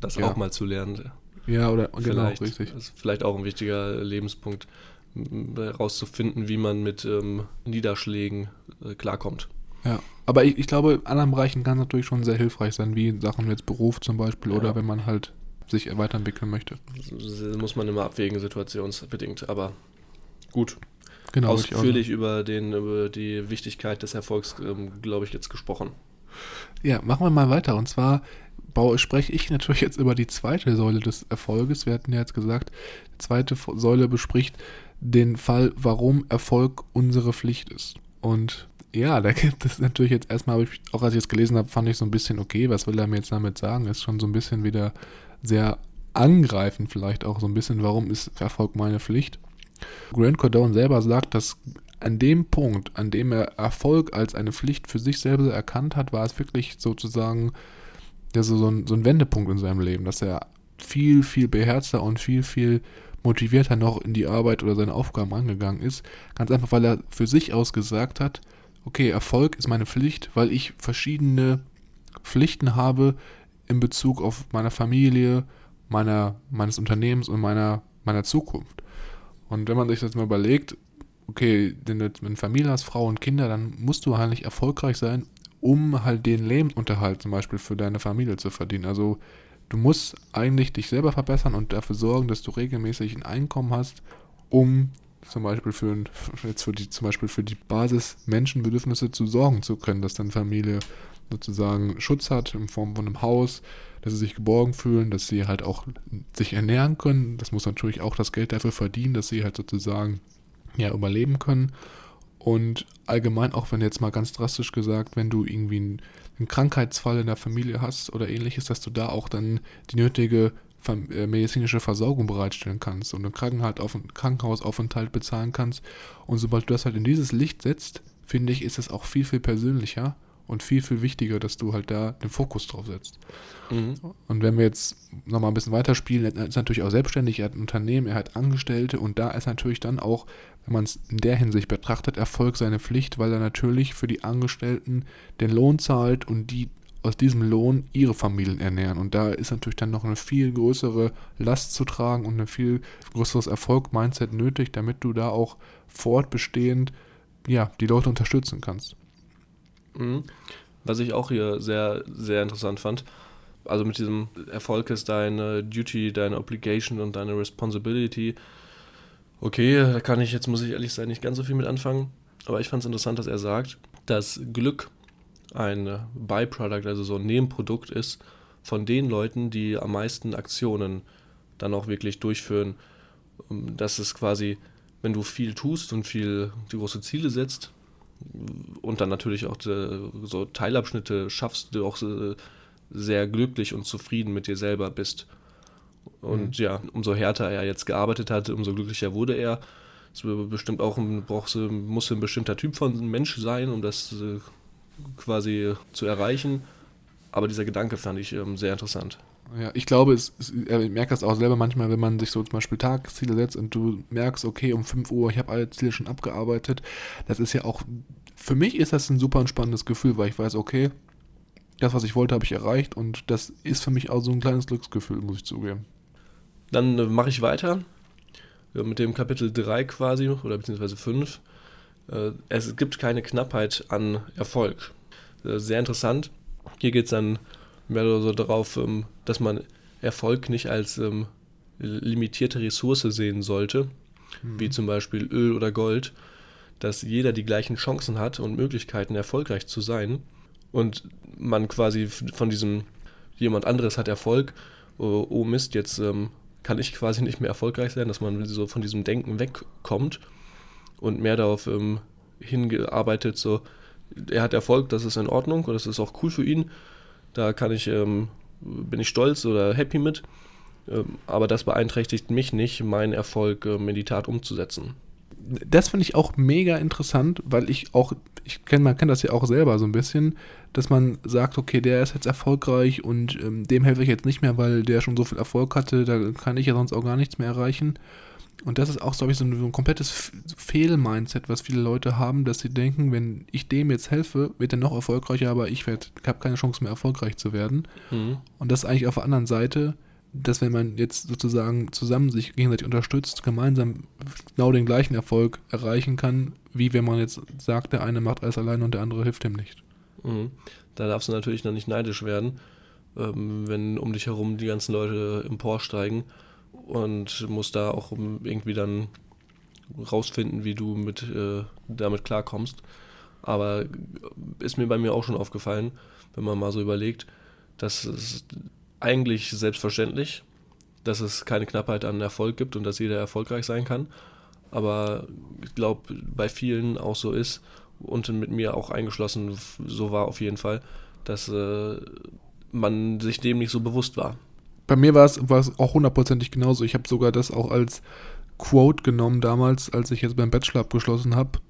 das ja. auch mal zu lernen. Ja, oder genau, vielleicht, genau, richtig. Das ist vielleicht auch ein wichtiger Lebenspunkt, herauszufinden, wie man mit ähm, Niederschlägen äh, klarkommt. Ja, aber ich, ich glaube, in anderen Bereichen kann es natürlich schon sehr hilfreich sein, wie Sachen jetzt Beruf zum Beispiel ja. oder wenn man halt sich weiterentwickeln möchte. Das muss man immer abwägen, situationsbedingt, aber gut. Genau, Ausführlich über, den, über die Wichtigkeit des Erfolgs, ähm, glaube ich, jetzt gesprochen. Ja, machen wir mal weiter. Und zwar spreche ich natürlich jetzt über die zweite Säule des Erfolges. Wir hatten ja jetzt gesagt, die zweite Säule bespricht den Fall, warum Erfolg unsere Pflicht ist. Und ja, da gibt es natürlich jetzt erstmal, ich, auch als ich es gelesen habe, fand ich so ein bisschen, okay, was will er mir jetzt damit sagen? Ist schon so ein bisschen wieder sehr angreifend, vielleicht auch so ein bisschen, warum ist Erfolg meine Pflicht? Grant Cardone selber sagt, dass an dem Punkt, an dem er Erfolg als eine Pflicht für sich selber erkannt hat, war es wirklich sozusagen ja, so, so, ein, so ein Wendepunkt in seinem Leben, dass er viel, viel beherzter und viel, viel motivierter noch in die Arbeit oder seine Aufgaben angegangen ist. Ganz einfach, weil er für sich aus gesagt hat, okay, Erfolg ist meine Pflicht, weil ich verschiedene Pflichten habe in Bezug auf meine Familie, meiner, meines Unternehmens und meiner, meiner Zukunft. Und wenn man sich das mal überlegt, okay, wenn du eine Familie hast, Frau und Kinder, dann musst du eigentlich erfolgreich sein, um halt den Lebensunterhalt zum Beispiel für deine Familie zu verdienen. Also du musst eigentlich dich selber verbessern und dafür sorgen, dass du regelmäßig ein Einkommen hast, um zum Beispiel für, jetzt für die, zum Beispiel für die Basis-Menschenbedürfnisse zu sorgen zu können, dass deine Familie sozusagen Schutz hat in Form von einem Haus, dass sie sich geborgen fühlen, dass sie halt auch sich ernähren können. Das muss natürlich auch das Geld dafür verdienen, dass sie halt sozusagen ja überleben können. Und allgemein, auch wenn jetzt mal ganz drastisch gesagt, wenn du irgendwie einen, Krankheitsfall in der Familie hast oder ähnliches, dass du da auch dann die nötige medizinische Versorgung bereitstellen kannst und einen Krankenhausaufenthalt bezahlen kannst. Und sobald du das halt in dieses Licht setzt, finde ich, ist es auch viel, viel persönlicher und viel, viel wichtiger, dass du halt da den Fokus drauf setzt. Mhm. Und wenn wir jetzt nochmal ein bisschen weiterspielen, er ist natürlich auch selbstständig, er hat ein Unternehmen, er hat Angestellte und da ist natürlich dann auch, wenn man es in der Hinsicht betrachtet, Erfolg seine Pflicht, weil er natürlich für die Angestellten den Lohn zahlt und die aus diesem Lohn ihre Familien ernähren. Und da ist natürlich dann noch eine viel größere Last zu tragen und ein viel größeres Erfolg-Mindset nötig, damit du da auch fortbestehend ja, die Leute unterstützen kannst. Mhm. Was ich auch hier sehr, sehr interessant fand, also mit diesem Erfolg ist deine Duty, deine Obligation und deine Responsibility. Okay, da kann ich jetzt, muss ich ehrlich sein, nicht ganz so viel mit anfangen. Aber ich fand es interessant, dass er sagt, dass Glück ein Byproduct, also so ein Nebenprodukt ist von den Leuten, die am meisten Aktionen dann auch wirklich durchführen. Das ist quasi, wenn du viel tust und viel die große Ziele setzt und dann natürlich auch so Teilabschnitte schaffst, du auch sehr glücklich und zufrieden mit dir selber bist. Und mhm. ja, umso härter er jetzt gearbeitet hat, umso glücklicher wurde er. Es bestimmt auch ein, brauchst, muss ein bestimmter Typ von Mensch sein, um das äh, quasi zu erreichen. Aber dieser Gedanke fand ich ähm, sehr interessant. Ja, ich glaube, es, es, ich merke das auch selber manchmal, wenn man sich so zum Beispiel Tagesziele setzt und du merkst, okay, um 5 Uhr, ich habe alle Ziele schon abgearbeitet. Das ist ja auch, für mich ist das ein super entspannendes Gefühl, weil ich weiß, okay, das, was ich wollte, habe ich erreicht und das ist für mich auch so ein kleines Glücksgefühl, muss ich zugeben. Dann äh, mache ich weiter äh, mit dem Kapitel 3 quasi, oder beziehungsweise 5. Äh, es gibt keine Knappheit an Erfolg. Äh, sehr interessant. Hier geht es dann mehr oder so darauf, ähm, dass man Erfolg nicht als ähm, limitierte Ressource sehen sollte, mhm. wie zum Beispiel Öl oder Gold, dass jeder die gleichen Chancen hat und Möglichkeiten, erfolgreich zu sein. Und man quasi von diesem jemand anderes hat Erfolg, oh, oh Mist, jetzt ähm, kann ich quasi nicht mehr erfolgreich sein, dass man so von diesem Denken wegkommt und mehr darauf ähm, hingearbeitet, so, er hat Erfolg, das ist in Ordnung und das ist auch cool für ihn. Da kann ich, ähm, bin ich stolz oder happy mit. Ähm, aber das beeinträchtigt mich nicht, meinen Erfolg ähm, in die Tat umzusetzen. Das finde ich auch mega interessant, weil ich auch, ich kenn, man kennt das ja auch selber so ein bisschen, dass man sagt, okay, der ist jetzt erfolgreich und ähm, dem helfe ich jetzt nicht mehr, weil der schon so viel Erfolg hatte, da kann ich ja sonst auch gar nichts mehr erreichen. Und das ist auch, glaube ich, so ein, so ein komplettes Fehl-Mindset, was viele Leute haben, dass sie denken, wenn ich dem jetzt helfe, wird er noch erfolgreicher, aber ich, habe keine Chance mehr, erfolgreich zu werden. Mhm. Und das ist eigentlich auf der anderen Seite, dass wenn man jetzt sozusagen zusammen sich gegenseitig unterstützt, gemeinsam genau den gleichen Erfolg erreichen kann, wie wenn man jetzt sagt, der eine macht alles allein und der andere hilft ihm nicht. Mhm. Da darfst du natürlich noch nicht neidisch werden, ähm, wenn um dich herum die ganzen Leute emporsteigen und musst da auch irgendwie dann rausfinden, wie du mit, äh, damit klarkommst. Aber ist mir bei mir auch schon aufgefallen, wenn man mal so überlegt, dass es eigentlich selbstverständlich, dass es keine Knappheit an Erfolg gibt und dass jeder erfolgreich sein kann. Aber ich glaube, bei vielen auch so ist und mit mir auch eingeschlossen so war auf jeden Fall, dass äh, man sich dem nicht so bewusst war bei mir war es, auch hundertprozentig genauso. Ich habe sogar das auch als Quote genommen damals, als ich jetzt beim Bachelor abgeschlossen habe,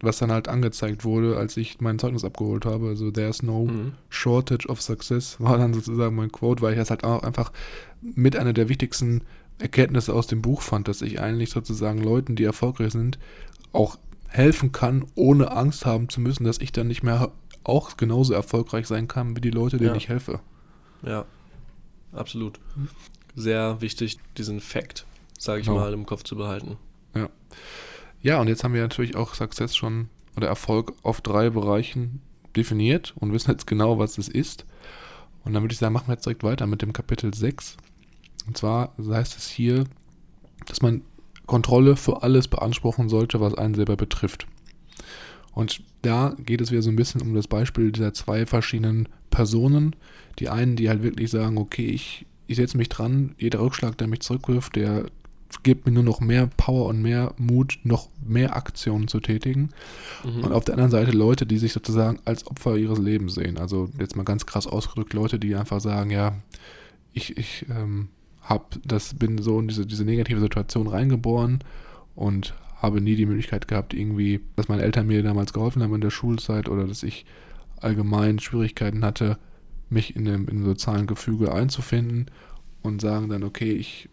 was dann halt angezeigt wurde, als ich mein Zeugnis abgeholt habe. Also there's no mhm. shortage of success war dann sozusagen mein Quote, weil ich das halt auch einfach mit einer der wichtigsten Erkenntnisse aus dem Buch fand, dass ich eigentlich sozusagen Leuten, die erfolgreich sind, auch helfen kann, ohne Angst haben zu müssen, dass ich dann nicht mehr auch genauso erfolgreich sein kann wie die Leute, denen ja. ich helfe. Ja, absolut. Sehr wichtig, diesen Fact, sage ich genau. mal, im Kopf zu behalten. Ja. Ja, und jetzt haben wir natürlich auch Success schon oder Erfolg auf drei Bereichen definiert und wissen jetzt genau, was es ist. Und dann würde ich sagen, machen wir jetzt direkt weiter mit dem Kapitel 6. Und zwar heißt es hier, dass man Kontrolle für alles beanspruchen sollte, was einen selber betrifft. Und da geht es wieder so ein bisschen um das Beispiel dieser zwei verschiedenen Personen. Die einen, die halt wirklich sagen, okay, ich, ich setze mich dran, jeder Rückschlag, der mich zurückwirft, der gibt mir nur noch mehr Power und mehr Mut, noch mehr Aktionen zu tätigen. Mhm. Und auf der anderen Seite Leute, die sich sozusagen als Opfer ihres Lebens sehen. Also jetzt mal ganz krass ausgedrückt, Leute, die einfach sagen, ja, ich, ich ähm, hab das, bin so in diese, diese negative Situation reingeboren und habe nie die Möglichkeit gehabt, irgendwie, dass meine Eltern mir damals geholfen haben in der Schulzeit oder dass ich allgemein Schwierigkeiten hatte, mich in dem, in dem sozialen Gefüge einzufinden und sagen dann, okay, ich,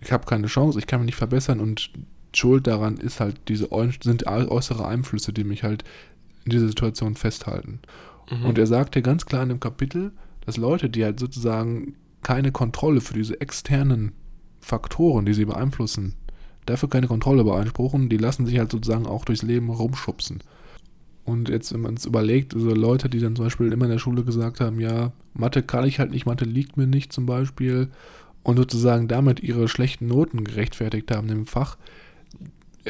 ich habe keine Chance, ich kann mich nicht verbessern und Schuld daran ist halt diese sind äußere Einflüsse, die mich halt in dieser Situation festhalten. Mhm. Und er sagt ja ganz klar in dem Kapitel, dass Leute, die halt sozusagen keine Kontrolle für diese externen Faktoren, die sie beeinflussen, dafür keine Kontrolle beanspruchen, die lassen sich halt sozusagen auch durchs Leben rumschubsen. Und jetzt, wenn man es überlegt, also Leute, die dann zum Beispiel immer in der Schule gesagt haben, ja, Mathe kann ich halt nicht, Mathe liegt mir nicht zum Beispiel, und sozusagen damit ihre schlechten Noten gerechtfertigt haben im Fach,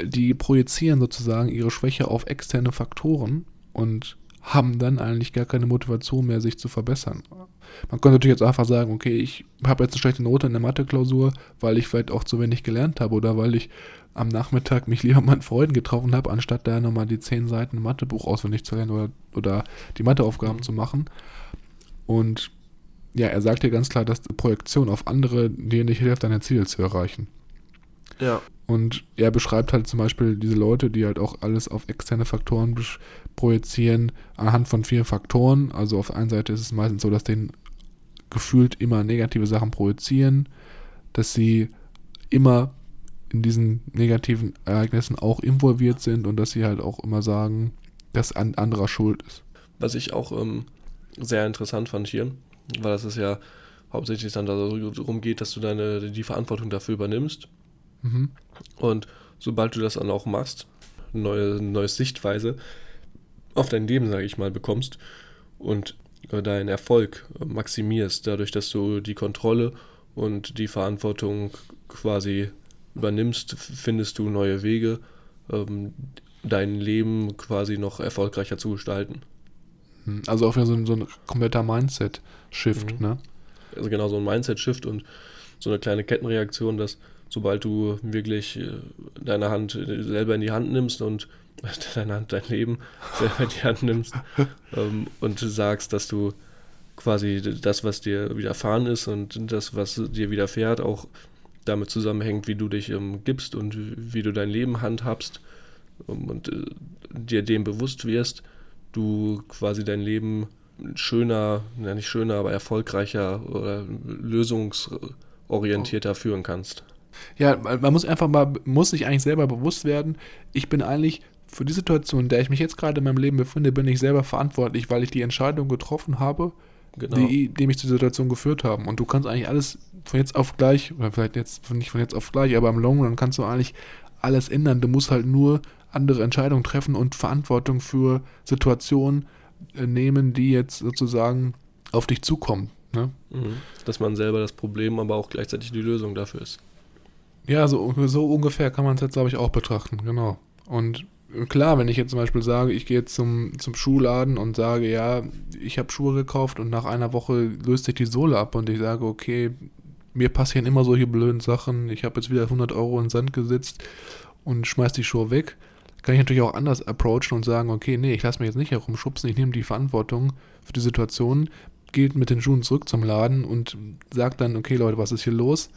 die projizieren sozusagen ihre Schwäche auf externe Faktoren und haben dann eigentlich gar keine Motivation mehr, sich zu verbessern. Man könnte natürlich jetzt einfach sagen, okay, ich habe jetzt eine schlechte Note in der Mathe-Klausur, weil ich vielleicht auch zu wenig gelernt habe oder weil ich am Nachmittag mich lieber mit meinen Freunden getroffen habe, anstatt da nochmal die zehn Seiten Mathebuch auswendig zu lernen oder, oder die Matheaufgaben mhm. zu machen. Und ja, er sagt ja ganz klar, dass die Projektion auf andere dir nicht hilft, deine Ziele zu erreichen. Ja. Und er beschreibt halt zum Beispiel diese Leute, die halt auch alles auf externe Faktoren projizieren, anhand von vier Faktoren. Also auf der einen Seite ist es meistens so, dass denen gefühlt immer negative Sachen projizieren, dass sie immer in diesen negativen Ereignissen auch involviert sind und dass sie halt auch immer sagen, dass ein anderer schuld ist. Was ich auch ähm, sehr interessant fand hier, weil es ja hauptsächlich dann darum geht, dass du deine die Verantwortung dafür übernimmst. Mhm. Und sobald du das dann auch machst, eine neue, neue Sichtweise auf dein Leben, sage ich mal, bekommst und äh, deinen Erfolg maximierst, dadurch, dass du die Kontrolle und die Verantwortung quasi übernimmst, findest du neue Wege, ähm, dein Leben quasi noch erfolgreicher zu gestalten. Hm, also auch wieder so ein, so ein kompletter Mindset-Shift, mhm. ne? Also genau so ein Mindset-Shift und so eine kleine Kettenreaktion, dass sobald du wirklich äh, deine Hand äh, selber in die Hand nimmst und deine Hand, dein Leben selber in die Hand nimmst ähm, und sagst, dass du quasi das, was dir widerfahren ist und das, was dir widerfährt, auch damit zusammenhängt, wie du dich ähm, gibst und wie du dein Leben handhabst um, und äh, dir dem bewusst wirst, du quasi dein Leben schöner, ja nicht schöner, aber erfolgreicher oder lösungsorientierter führen kannst. Ja, man muss einfach mal, muss sich eigentlich selber bewusst werden, ich bin eigentlich für die Situation, in der ich mich jetzt gerade in meinem Leben befinde, bin ich selber verantwortlich, weil ich die Entscheidung getroffen habe, genau. die, die mich zur Situation geführt haben. Und du kannst eigentlich alles von jetzt auf gleich, oder vielleicht jetzt nicht von jetzt auf gleich, aber im Long Run kannst du eigentlich alles ändern. Du musst halt nur andere Entscheidungen treffen und Verantwortung für Situationen äh, nehmen, die jetzt sozusagen auf dich zukommen. Ne? Mhm. Dass man selber das Problem, aber auch gleichzeitig die Lösung dafür ist. Ja, so, so ungefähr kann man es jetzt, glaube ich, auch betrachten, genau. Und klar, wenn ich jetzt zum Beispiel sage, ich gehe jetzt zum, zum Schuhladen und sage, ja, ich habe Schuhe gekauft und nach einer Woche löst sich die Sohle ab und ich sage, okay, mir passieren immer solche blöden Sachen, ich habe jetzt wieder 100 Euro in den Sand gesetzt und schmeiß die Schuhe weg, kann ich natürlich auch anders approachen und sagen, okay, nee, ich lasse mich jetzt nicht herumschubsen, ich nehme die Verantwortung für die Situation, gehe mit den Schuhen zurück zum Laden und sage dann, okay Leute, was ist hier los?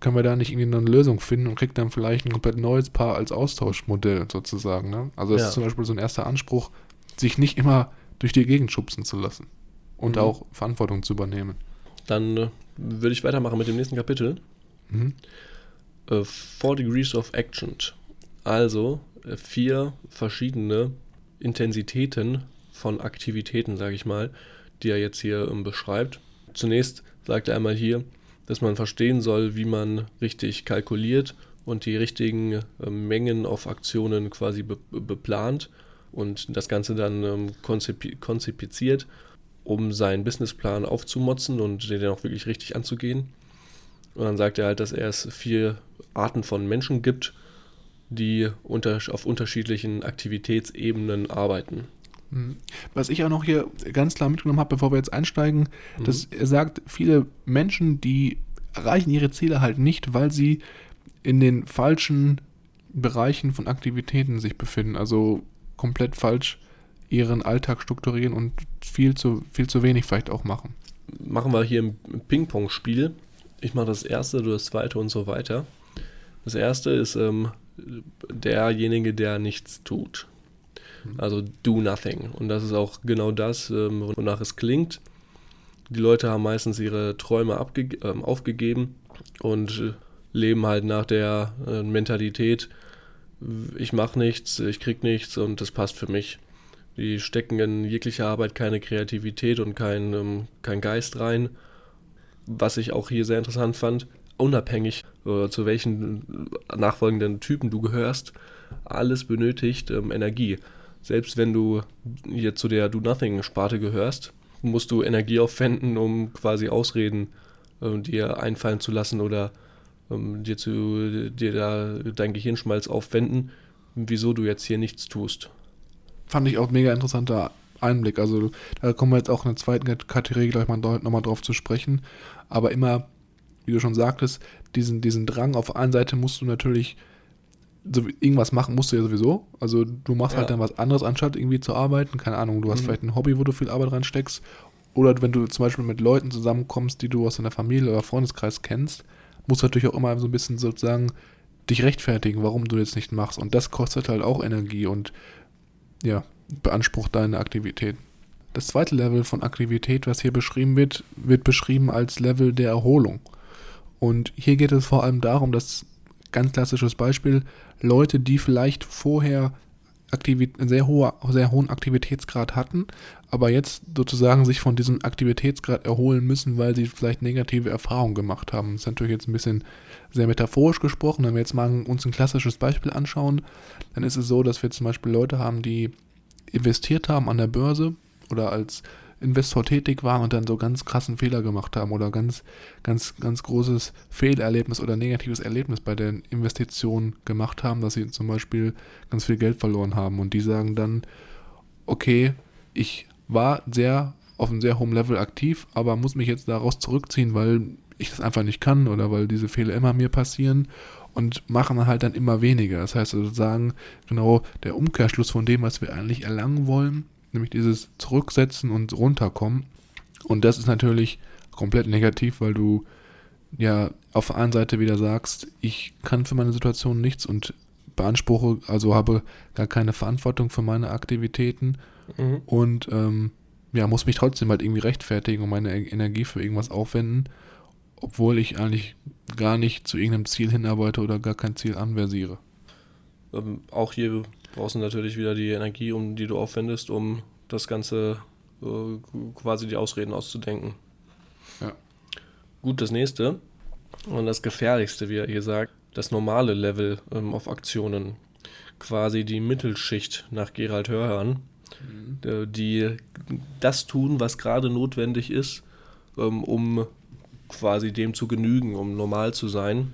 Können wir da nicht irgendwie eine Lösung finden und kriegt dann vielleicht ein komplett neues Paar als Austauschmodell sozusagen. Ne? Also das ja. ist zum Beispiel so ein erster Anspruch, sich nicht immer durch die Gegend schubsen zu lassen und mhm. auch Verantwortung zu übernehmen. Dann äh, würde ich weitermachen mit dem nächsten Kapitel. Mhm. Äh, Four Degrees of Action. Also äh, vier verschiedene Intensitäten von Aktivitäten, sage ich mal, die er jetzt hier ähm, beschreibt. Zunächst sagt er einmal hier, dass man verstehen soll, wie man richtig kalkuliert und die richtigen äh, Mengen auf Aktionen quasi be beplant und das Ganze dann ähm, konzipi konzipiert, um seinen Businessplan aufzumotzen und den auch wirklich richtig anzugehen. Und dann sagt er halt, dass es vier Arten von Menschen gibt, die unter, auf unterschiedlichen Aktivitätsebenen arbeiten. Hm. Was ich auch noch hier ganz klar mitgenommen habe, bevor wir jetzt einsteigen, mhm. dass er sagt, viele Menschen, die erreichen ihre Ziele halt nicht, weil sie in den falschen Bereichen von Aktivitäten sich befinden. Also komplett falsch ihren Alltag strukturieren und viel zu, viel zu wenig vielleicht auch machen. Machen wir hier ein Ping-Pong-Spiel. Ich mache das erste, du das zweite und so weiter. Das erste ist ähm, derjenige, der nichts tut. Also do nothing. Und das ist auch genau das, ähm, wonach es klingt. Die Leute haben meistens ihre Träume äh, aufgegeben und äh, leben halt nach der äh, Mentalität, ich mache nichts, ich krieg nichts und das passt für mich. Die stecken in jeglicher Arbeit keine Kreativität und kein, ähm, kein Geist rein. Was ich auch hier sehr interessant fand, unabhängig äh, zu welchen nachfolgenden Typen du gehörst, alles benötigt ähm, Energie. Selbst wenn du hier zu der Do-Nothing-Sparte gehörst, musst du Energie aufwenden, um quasi Ausreden äh, dir einfallen zu lassen oder ähm, dir, zu, dir da dein Gehirnschmalz aufwenden, wieso du jetzt hier nichts tust. Fand ich auch mega interessanter Einblick. Also da kommen wir jetzt auch in der zweiten Kategorie gleich mal nochmal drauf zu sprechen. Aber immer wie du schon sagtest, diesen, diesen Drang auf der einen Seite musst du natürlich so, irgendwas machen musst du ja sowieso. Also du machst halt ja. halt dann was anderes, anstatt irgendwie zu arbeiten. Keine Ahnung, du hast mhm. vielleicht ein Hobby, wo du viel Arbeit reinsteckst. oder wenn du zum Beispiel mit Leuten zusammenkommst, die du aus deiner Familie oder Freundeskreis kennst, musst du natürlich auch immer so ein bisschen sozusagen dich rechtfertigen, warum du das nicht machst. Und das kostet halt auch Energie und ja, beansprucht deine Aktivität. Das zweite Level von Aktivität, was hier beschrieben wird, wird beschrieben als Level der Erholung. Und hier geht es vor allem darum, dass ganz klassisches Beispiel, Leute, die vielleicht vorher Aktivit sehr, hohe, sehr hohen Aktivitätsgrad hatten, aber jetzt sozusagen sich von diesem Aktivitätsgrad erholen müssen, weil sie vielleicht negative Erfahrungen gemacht haben. Das ist natürlich jetzt ein bisschen sehr metaphorisch gesprochen. Wenn wir jetzt mal uns ein klassisches Beispiel anschauen, dann ist es so, dass wir zum Beispiel Leute haben, die investiert haben an der Börse oder als Investor tätig waren und dann so ganz krassen Fehler gemacht haben oder ganz, ganz, ganz großes Fehlerlebnis oder negatives Erlebnis bei den Investitionen gemacht haben, dass sie zum Beispiel ganz viel Geld verloren haben. Und die sagen dann, okay, ich war sehr auf einem sehr hohen Level aktiv, aber muss mich jetzt daraus zurückziehen, weil ich das einfach nicht kann oder weil diese Fehler immer mir passieren und machen halt dann immer weniger. Das heißt sozusagen genau der Umkehrschluss von dem, was wir eigentlich erlangen wollen, nämlich dieses Zurücksetzen und runterkommen. Und das ist natürlich komplett negativ, weil du ja auf der einen Seite wieder sagst, ich kann für meine Situation nichts und beanspruche, also habe gar keine Verantwortung für meine Aktivitäten mhm. und ähm, ja, muss mich trotzdem halt irgendwie rechtfertigen und meine Energie für irgendwas aufwenden, obwohl ich eigentlich gar nicht zu irgendeinem Ziel hinarbeite oder gar kein Ziel anversiere. Ähm, auch hier brauchst du natürlich wieder die Energie, um die du aufwendest, um das Ganze äh, quasi die Ausreden auszudenken. Ja. Gut, das nächste und das gefährlichste, wie er hier sagt, das normale Level ähm, auf Aktionen. Quasi die Mittelschicht nach Gerald Hörhan, mhm. die das tun, was gerade notwendig ist, ähm, um quasi dem zu genügen, um normal zu sein.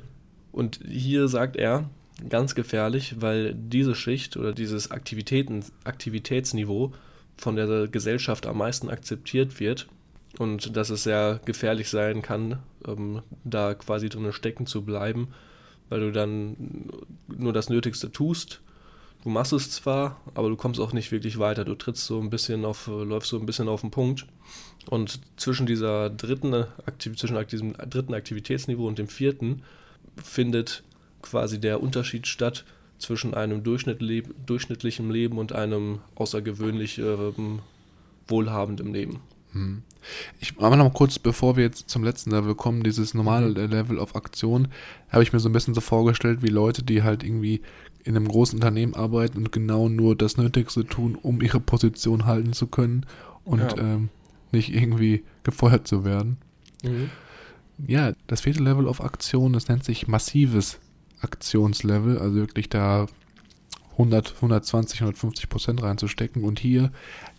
Und hier sagt er, ganz gefährlich, weil diese Schicht oder dieses Aktivitäten, Aktivitätsniveau von der Gesellschaft am meisten akzeptiert wird und dass es sehr gefährlich sein kann, ähm, da quasi drin stecken zu bleiben, weil du dann nur das Nötigste tust. Du machst es zwar, aber du kommst auch nicht wirklich weiter. Du trittst so ein bisschen auf, läufst so ein bisschen auf den Punkt. Und zwischen dieser dritten, Aktiv zwischen diesem dritten Aktivitätsniveau und dem vierten findet quasi der Unterschied statt zwischen einem durchschnittlichen Leben und einem außergewöhnlich ähm, wohlhabenden Leben. Hm. Ich mache noch mal kurz, bevor wir jetzt zum letzten Level kommen, dieses normale mhm. Level auf Aktion, habe ich mir so ein bisschen so vorgestellt, wie Leute, die halt irgendwie in einem großen Unternehmen arbeiten und genau nur das Nötigste tun, um ihre Position halten zu können und ja. ähm, nicht irgendwie gefeuert zu werden. Mhm. Ja, das vierte Level auf Aktion, das nennt sich massives Aktionslevel, also wirklich da 100, 120, 150 Prozent reinzustecken. Und hier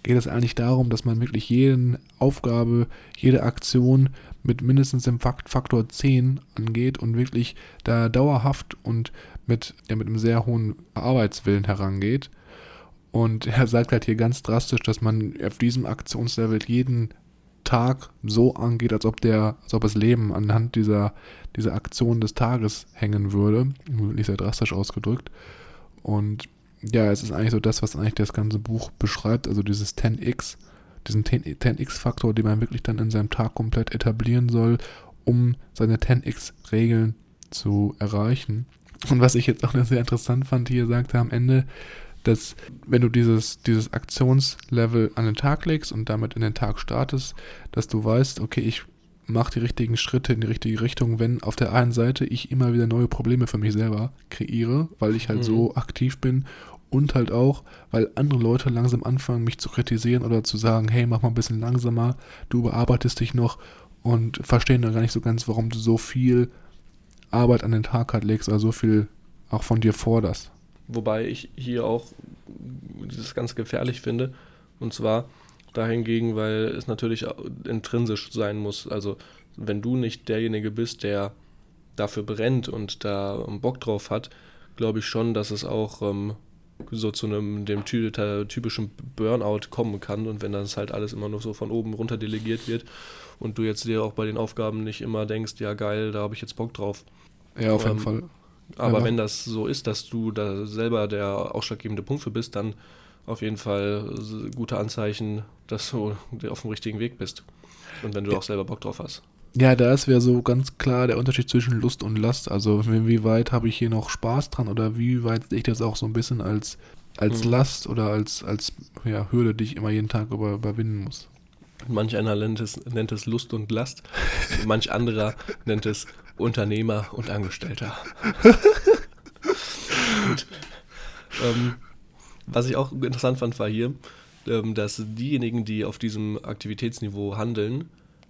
geht es eigentlich darum, dass man wirklich jede Aufgabe, jede Aktion mit mindestens dem Faktor 10 angeht und wirklich da dauerhaft und mit, ja, mit einem sehr hohen Arbeitswillen herangeht. Und er sagt halt hier ganz drastisch, dass man auf diesem Aktionslevel jeden Tag so angeht, als ob der, als ob das Leben anhand dieser, dieser Aktion des Tages hängen würde. Wirklich sehr drastisch ausgedrückt. Und ja, es ist eigentlich so das, was eigentlich das ganze Buch beschreibt, also dieses 10x, diesen 10x-Faktor, den man wirklich dann in seinem Tag komplett etablieren soll, um seine 10x-Regeln zu erreichen. Und was ich jetzt auch sehr interessant fand, hier sagte er am Ende, dass wenn du dieses, dieses Aktionslevel an den Tag legst und damit in den Tag startest, dass du weißt, okay, ich mache die richtigen Schritte in die richtige Richtung, wenn auf der einen Seite ich immer wieder neue Probleme für mich selber kreiere, weil ich halt mhm. so aktiv bin und halt auch, weil andere Leute langsam anfangen, mich zu kritisieren oder zu sagen, hey, mach mal ein bisschen langsamer, du überarbeitest dich noch und verstehen dann gar nicht so ganz, warum du so viel Arbeit an den Tag halt legst, also so viel auch von dir forderst. Wobei ich hier auch das ganz gefährlich finde. Und zwar dahingegen, weil es natürlich intrinsisch sein muss. Also wenn du nicht derjenige bist, der dafür brennt und da Bock drauf hat, glaube ich schon, dass es auch ähm, so zu einem dem typischen Burnout kommen kann und wenn das halt alles immer nur so von oben runter delegiert wird und du jetzt dir auch bei den Aufgaben nicht immer denkst, ja geil, da habe ich jetzt Bock drauf. Ja, auf jeden ähm, Fall. Aber ja. wenn das so ist, dass du da selber der ausschlaggebende Punkt für bist, dann auf jeden Fall gute Anzeichen, dass du auf dem richtigen Weg bist. Und wenn du ja. auch selber Bock drauf hast. Ja, da ist wäre so ganz klar der Unterschied zwischen Lust und Last. Also wie weit habe ich hier noch Spaß dran oder wie weit sehe ich das auch so ein bisschen als, als mhm. Last oder als, als ja, Hürde, die ich immer jeden Tag über, überwinden muss. Manch einer nennt es, nennt es Lust und Last, manch anderer nennt es Unternehmer und Angestellter. ähm, was ich auch interessant fand, war hier, ähm, dass diejenigen, die auf diesem Aktivitätsniveau handeln,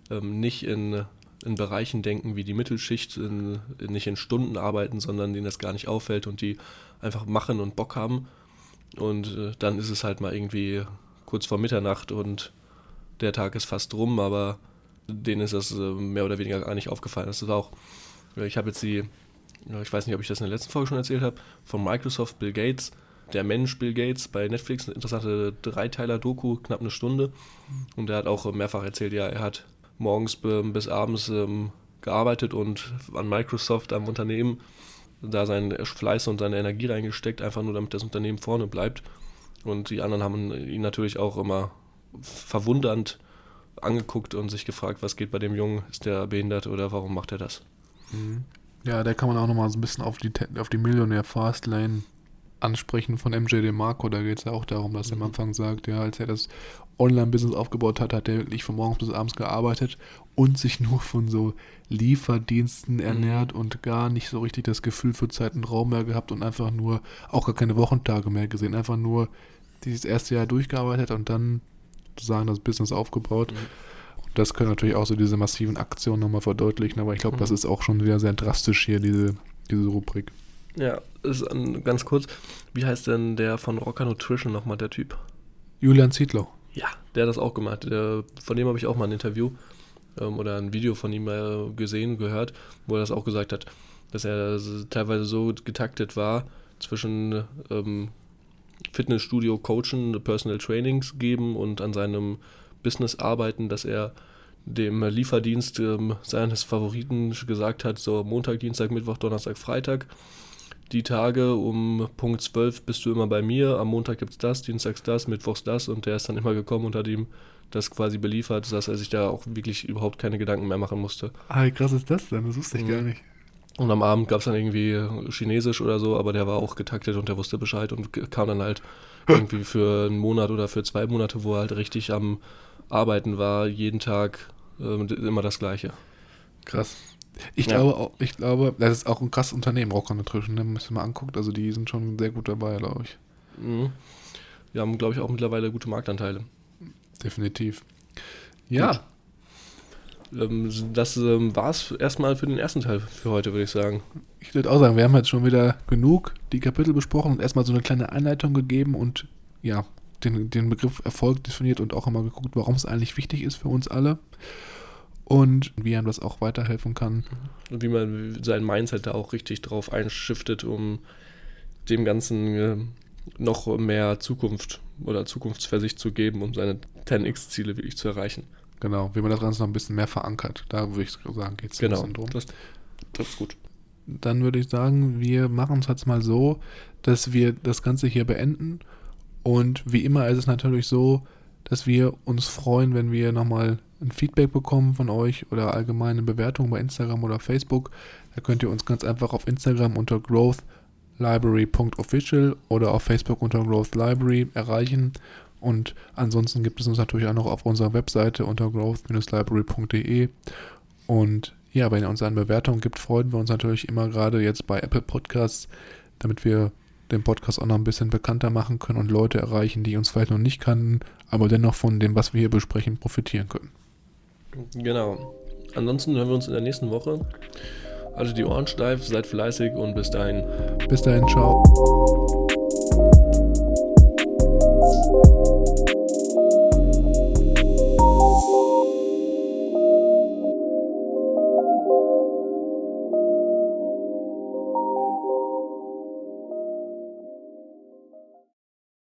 ähm, nicht in, in Bereichen denken wie die Mittelschicht, in, in, nicht in Stunden arbeiten, sondern denen das gar nicht auffällt und die einfach machen und Bock haben. Und äh, dann ist es halt mal irgendwie kurz vor Mitternacht und der Tag ist fast rum, aber denen ist das äh, mehr oder weniger gar nicht aufgefallen. Das ist auch, ich habe jetzt die, ich weiß nicht, ob ich das in der letzten Folge schon erzählt habe, von Microsoft Bill Gates, der Mensch Bill Gates bei Netflix, eine interessante Dreiteiler-Doku, knapp eine Stunde. Und er hat auch mehrfach erzählt, ja, er hat morgens bis abends ähm, gearbeitet und an Microsoft, am Unternehmen, da seinen Fleiß und seine Energie reingesteckt, einfach nur damit das Unternehmen vorne bleibt. Und die anderen haben ihn natürlich auch immer verwundernd angeguckt und sich gefragt, was geht bei dem Jungen, ist der behindert oder warum macht er das? Mhm. Ja, da kann man auch nochmal so ein bisschen auf die, auf die Millionär Fastlane ansprechen von MJ DeMarco. Da geht es ja auch darum, dass er am mhm. Anfang sagt, ja, als er das Online-Business aufgebaut hat, hat er wirklich von morgens bis abends gearbeitet und sich nur von so Lieferdiensten mhm. ernährt mhm. und gar nicht so richtig das Gefühl für Zeit und Raum mehr gehabt und einfach nur, auch gar keine Wochentage mehr gesehen, einfach nur dieses erste Jahr durchgearbeitet und dann sozusagen das Business aufgebaut. Mhm. Und das können natürlich auch so diese massiven Aktionen nochmal verdeutlichen, aber ich glaube, mhm. das ist auch schon wieder sehr drastisch hier, diese, diese Rubrik. Ja, ist ein, ganz kurz. Wie heißt denn der von Rocker Nutrition nochmal, der Typ? Julian Zietlow. Ja, der hat das auch gemacht. Der, von dem habe ich auch mal ein Interview ähm, oder ein Video von ihm äh, gesehen, gehört, wo er das auch gesagt hat, dass er teilweise so getaktet war zwischen ähm, Fitnessstudio coachen, Personal Trainings geben und an seinem Business arbeiten, dass er dem Lieferdienst ähm, seines Favoriten gesagt hat, so Montag, Dienstag, Mittwoch, Donnerstag, Freitag. Die Tage um Punkt 12 bist du immer bei mir, am Montag gibt es das, Dienstags das, Mittwochs das und der ist dann immer gekommen und hat ihm das quasi beliefert, dass er sich da auch wirklich überhaupt keine Gedanken mehr machen musste. Ah, wie krass ist das denn? Das wusste ich mhm. gar nicht. Und am Abend gab es dann irgendwie Chinesisch oder so, aber der war auch getaktet und der wusste Bescheid und kam dann halt irgendwie für einen Monat oder für zwei Monate, wo er halt richtig am Arbeiten war, jeden Tag äh, immer das Gleiche. Krass. Ich ja. glaube, ich glaube, das ist auch ein krasses Unternehmen, Rocker Nutrition, ne? wenn man sich mal anguckt. Also die sind schon sehr gut dabei, glaube ich. Mhm. Wir haben, glaube ich, auch mittlerweile gute Marktanteile. Definitiv. Ja. Gut. Ähm, das ähm, war es erstmal für den ersten Teil für heute, würde ich sagen. Ich würde auch sagen, wir haben jetzt schon wieder genug die Kapitel besprochen und erstmal so eine kleine Einleitung gegeben und ja, den, den Begriff Erfolg definiert und auch immer geguckt, warum es eigentlich wichtig ist für uns alle und wie einem das auch weiterhelfen kann. Und wie man sein Mindset da auch richtig drauf einschiftet, um dem Ganzen äh, noch mehr Zukunft oder Zukunftsversicht zu geben, um seine 10x-Ziele wirklich zu erreichen. Genau, wie man das Ganze noch ein bisschen mehr verankert. Da würde ich sagen, geht es genau, ein bisschen drum. Das, das ist gut. Dann würde ich sagen, wir machen es jetzt mal so, dass wir das Ganze hier beenden. Und wie immer ist es natürlich so, dass wir uns freuen, wenn wir nochmal ein Feedback bekommen von euch oder allgemeine Bewertungen bei Instagram oder Facebook. Da könnt ihr uns ganz einfach auf Instagram unter growthlibrary.official oder auf Facebook unter growthlibrary erreichen und ansonsten gibt es uns natürlich auch noch auf unserer Webseite unter growth-library.de. Und ja, wenn ihr uns eine Bewertung gibt, freuen wir uns natürlich immer gerade jetzt bei Apple Podcasts, damit wir den Podcast auch noch ein bisschen bekannter machen können und Leute erreichen, die uns vielleicht noch nicht kannten, aber dennoch von dem, was wir hier besprechen, profitieren können. Genau. Ansonsten hören wir uns in der nächsten Woche. Also die Ohren steif, seid fleißig und bis dahin. Bis dahin, ciao.